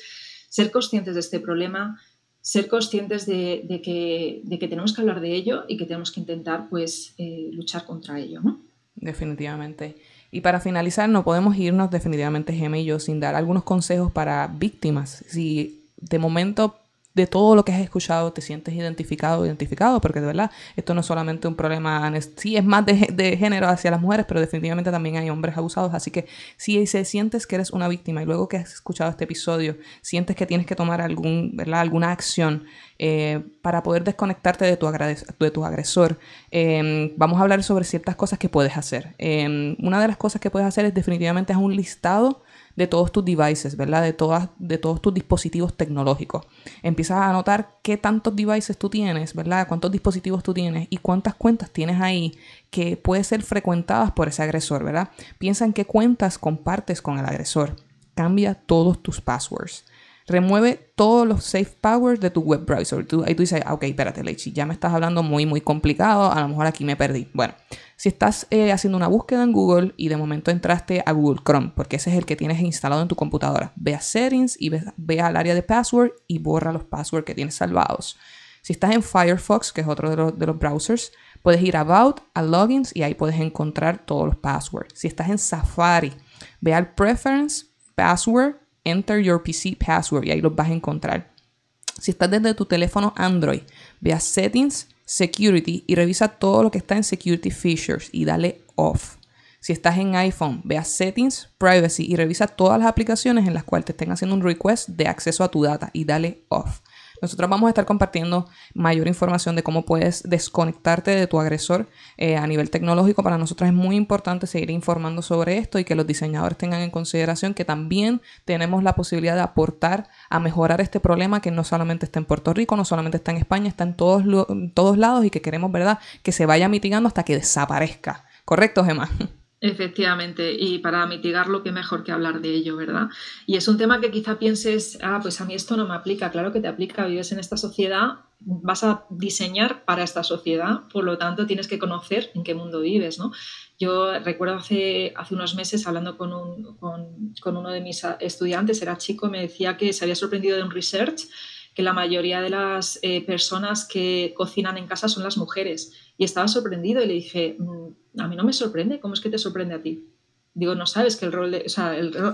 ser conscientes de este problema, ser conscientes de, que, tenemos que hablar de ello y que tenemos que intentar pues eh, luchar contra ello, ¿no? Definitivamente. Y para finalizar, no podemos irnos definitivamente, yo, sin dar algunos consejos para víctimas. Si de momento de todo lo que has escuchado te sientes identificado identificado, porque de verdad esto no es solamente un problema, sí es más de, género hacia las mujeres, pero definitivamente también hay hombres abusados, así que si se sientes que eres una víctima y luego que has escuchado este episodio, sientes que tienes que tomar algún, ¿verdad? alguna acción eh, para poder desconectarte de tu, de tu agresor, em, vamos a hablar sobre ciertas cosas que puedes hacer. Em, una de las cosas que puedes hacer es definitivamente es un listado de todos tus devices, ¿verdad? De, todas, de todos tus dispositivos tecnológicos. Empiezas a notar qué tantos devices tú tienes, ¿verdad? Cuántos dispositivos tú tienes y cuántas cuentas tienes ahí que pueden ser frecuentadas por ese agresor, ¿verdad? Piensa en qué cuentas compartes con el agresor. Cambia todos tus passwords. Remueve todos los safe powers de tu web browser. Tú, ahí tú dices, ah, ok, espérate, Leichi, ya me estás hablando muy, muy complicado. A lo mejor aquí me perdí. Bueno, si estás eh, haciendo una búsqueda en Google y de momento entraste a Google Chrome, porque ese es el que tienes instalado en tu computadora, ve a Settings y ve, al área de password y borra los passwords que tienes salvados. Si estás en Firefox, que es otro de los, de los browsers, puedes ir a About, a Logins y ahí puedes encontrar todos los passwords. Si estás en Safari, ve al Preference, Password Enter Your PC Password y ahí los vas a encontrar. Si estás desde tu teléfono Android, ve a Settings, Security y revisa todo lo que está en Security Features y dale Off. Si estás en iPhone, ve a Settings, Privacy y revisa todas las aplicaciones en las cuales te estén haciendo un request de acceso a tu data y dale Off. Nosotros vamos a estar compartiendo mayor información de cómo puedes desconectarte de tu agresor eh, a nivel tecnológico. Para nosotros es muy importante seguir informando sobre esto y que los diseñadores tengan en consideración que también tenemos la posibilidad de aportar a mejorar este problema que no solamente está en Puerto Rico, no solamente está en España, está en todos, todos lados y que queremos, ¿verdad?, que se vaya mitigando hasta que desaparezca. ¿Correcto, Gemma? Efectivamente, y para mitigarlo, qué mejor que hablar de ello, ¿verdad? Y es un tema que quizá pienses, ah, pues a mí esto no me aplica, claro que te aplica, vives en esta sociedad, vas a diseñar para esta sociedad, por lo tanto tienes que conocer en qué mundo vives, ¿no? Yo recuerdo hace, hace unos meses hablando con, un, con, uno de mis estudiantes, era chico, me decía que se había sorprendido de un research que la mayoría de las eh, personas que cocinan en casa son las mujeres. Y estaba sorprendido y le dije, mm, a mí no me sorprende, ¿cómo es que te sorprende a ti? Digo, no sabes que el rol, de,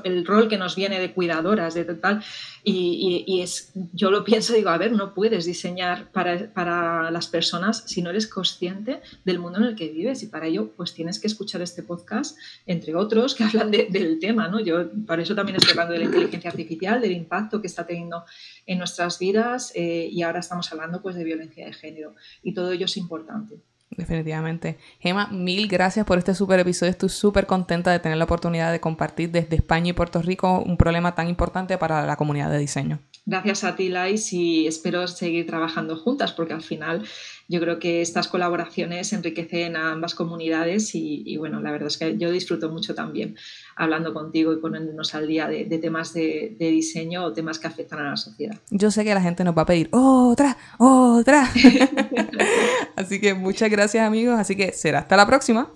el, rol que nos viene de cuidadoras, de tal, y, y, es, yo lo pienso, digo, a ver, no puedes diseñar para, para, las personas si no eres consciente del mundo en el que vives, y para ello, pues tienes que escuchar este podcast, entre otros, que hablan del tema, ¿no? Yo, para eso también estoy hablando de la inteligencia artificial, del impacto que está teniendo en nuestras vidas, eh, y ahora estamos hablando, pues, de violencia de género, y todo ello es importante. Definitivamente. Gema, mil gracias por este super episodio. Estoy súper contenta de tener la oportunidad de compartir desde España y Puerto Rico un problema tan importante para la comunidad de diseño. Gracias a ti, Lais, y espero seguir trabajando juntas porque al final yo creo que estas colaboraciones enriquecen a ambas comunidades y, bueno, la verdad es que yo disfruto mucho también hablando contigo y poniéndonos al día de, temas de, de, diseño o temas que afectan a la sociedad. Yo sé que la gente nos va a pedir otra, otra. [LAUGHS] Así que muchas gracias amigos, así que será hasta la próxima.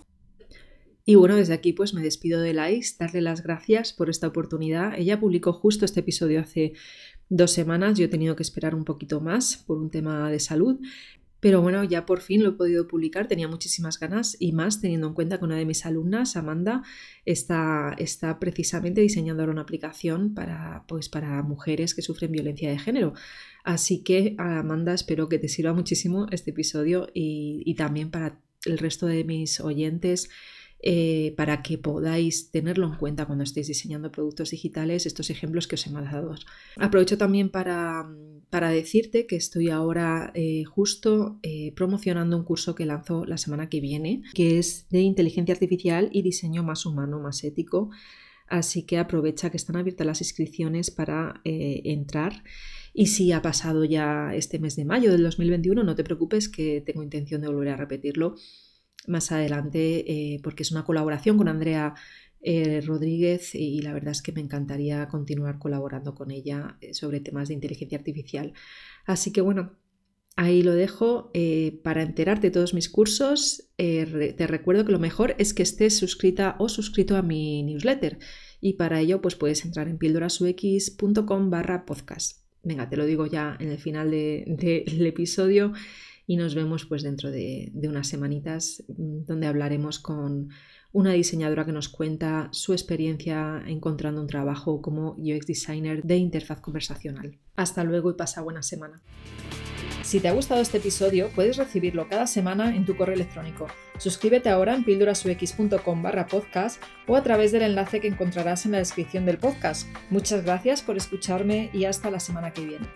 Y bueno, desde aquí pues me despido de Lais, darle las gracias por esta oportunidad. Ella publicó justo este episodio hace dos semanas, yo he tenido que esperar un poquito más por un tema de salud, pero bueno, ya por fin lo he podido publicar, tenía muchísimas ganas y más teniendo en cuenta que una de mis alumnas, Amanda, está, está precisamente diseñando ahora una aplicación para, pues, para mujeres que sufren violencia de género. Así que, Amanda, espero que te sirva muchísimo este episodio y, y también para el resto de mis oyentes eh, para que podáis tenerlo en cuenta cuando estéis diseñando productos digitales, estos ejemplos que os he mandado. Aprovecho también para, para decirte que estoy ahora eh, justo eh, promocionando un curso que lanzo la semana que viene, que es de inteligencia artificial y diseño más humano, más ético. Así que aprovecha que están abiertas las inscripciones para entrar. Y si ha pasado ya este mes de mayo del 2021, no te preocupes que tengo intención de volver a repetirlo más adelante eh, porque es una colaboración con Andrea eh, Rodríguez y la verdad es que me encantaría continuar colaborando con ella eh, sobre temas de inteligencia artificial. Así que bueno, ahí lo dejo. para enterarte de todos mis cursos, te recuerdo que lo mejor es que estés suscrita o suscrito a mi newsletter y para ello pues puedes entrar en pildorasux.com barra podcast. Venga, te lo digo ya en el final del episodio y nos vemos pues dentro de, unas semanitas mm, donde hablaremos con una diseñadora que nos cuenta su experiencia encontrando un trabajo como UX designer de interfaz conversacional. Hasta luego y pasa buena semana. Si te ha gustado este episodio, puedes recibirlo cada semana en tu correo electrónico. Suscríbete ahora en píldorasux.com barra podcast o a través del enlace que encontrarás en la descripción del podcast. Muchas gracias por escucharme y hasta la semana que viene.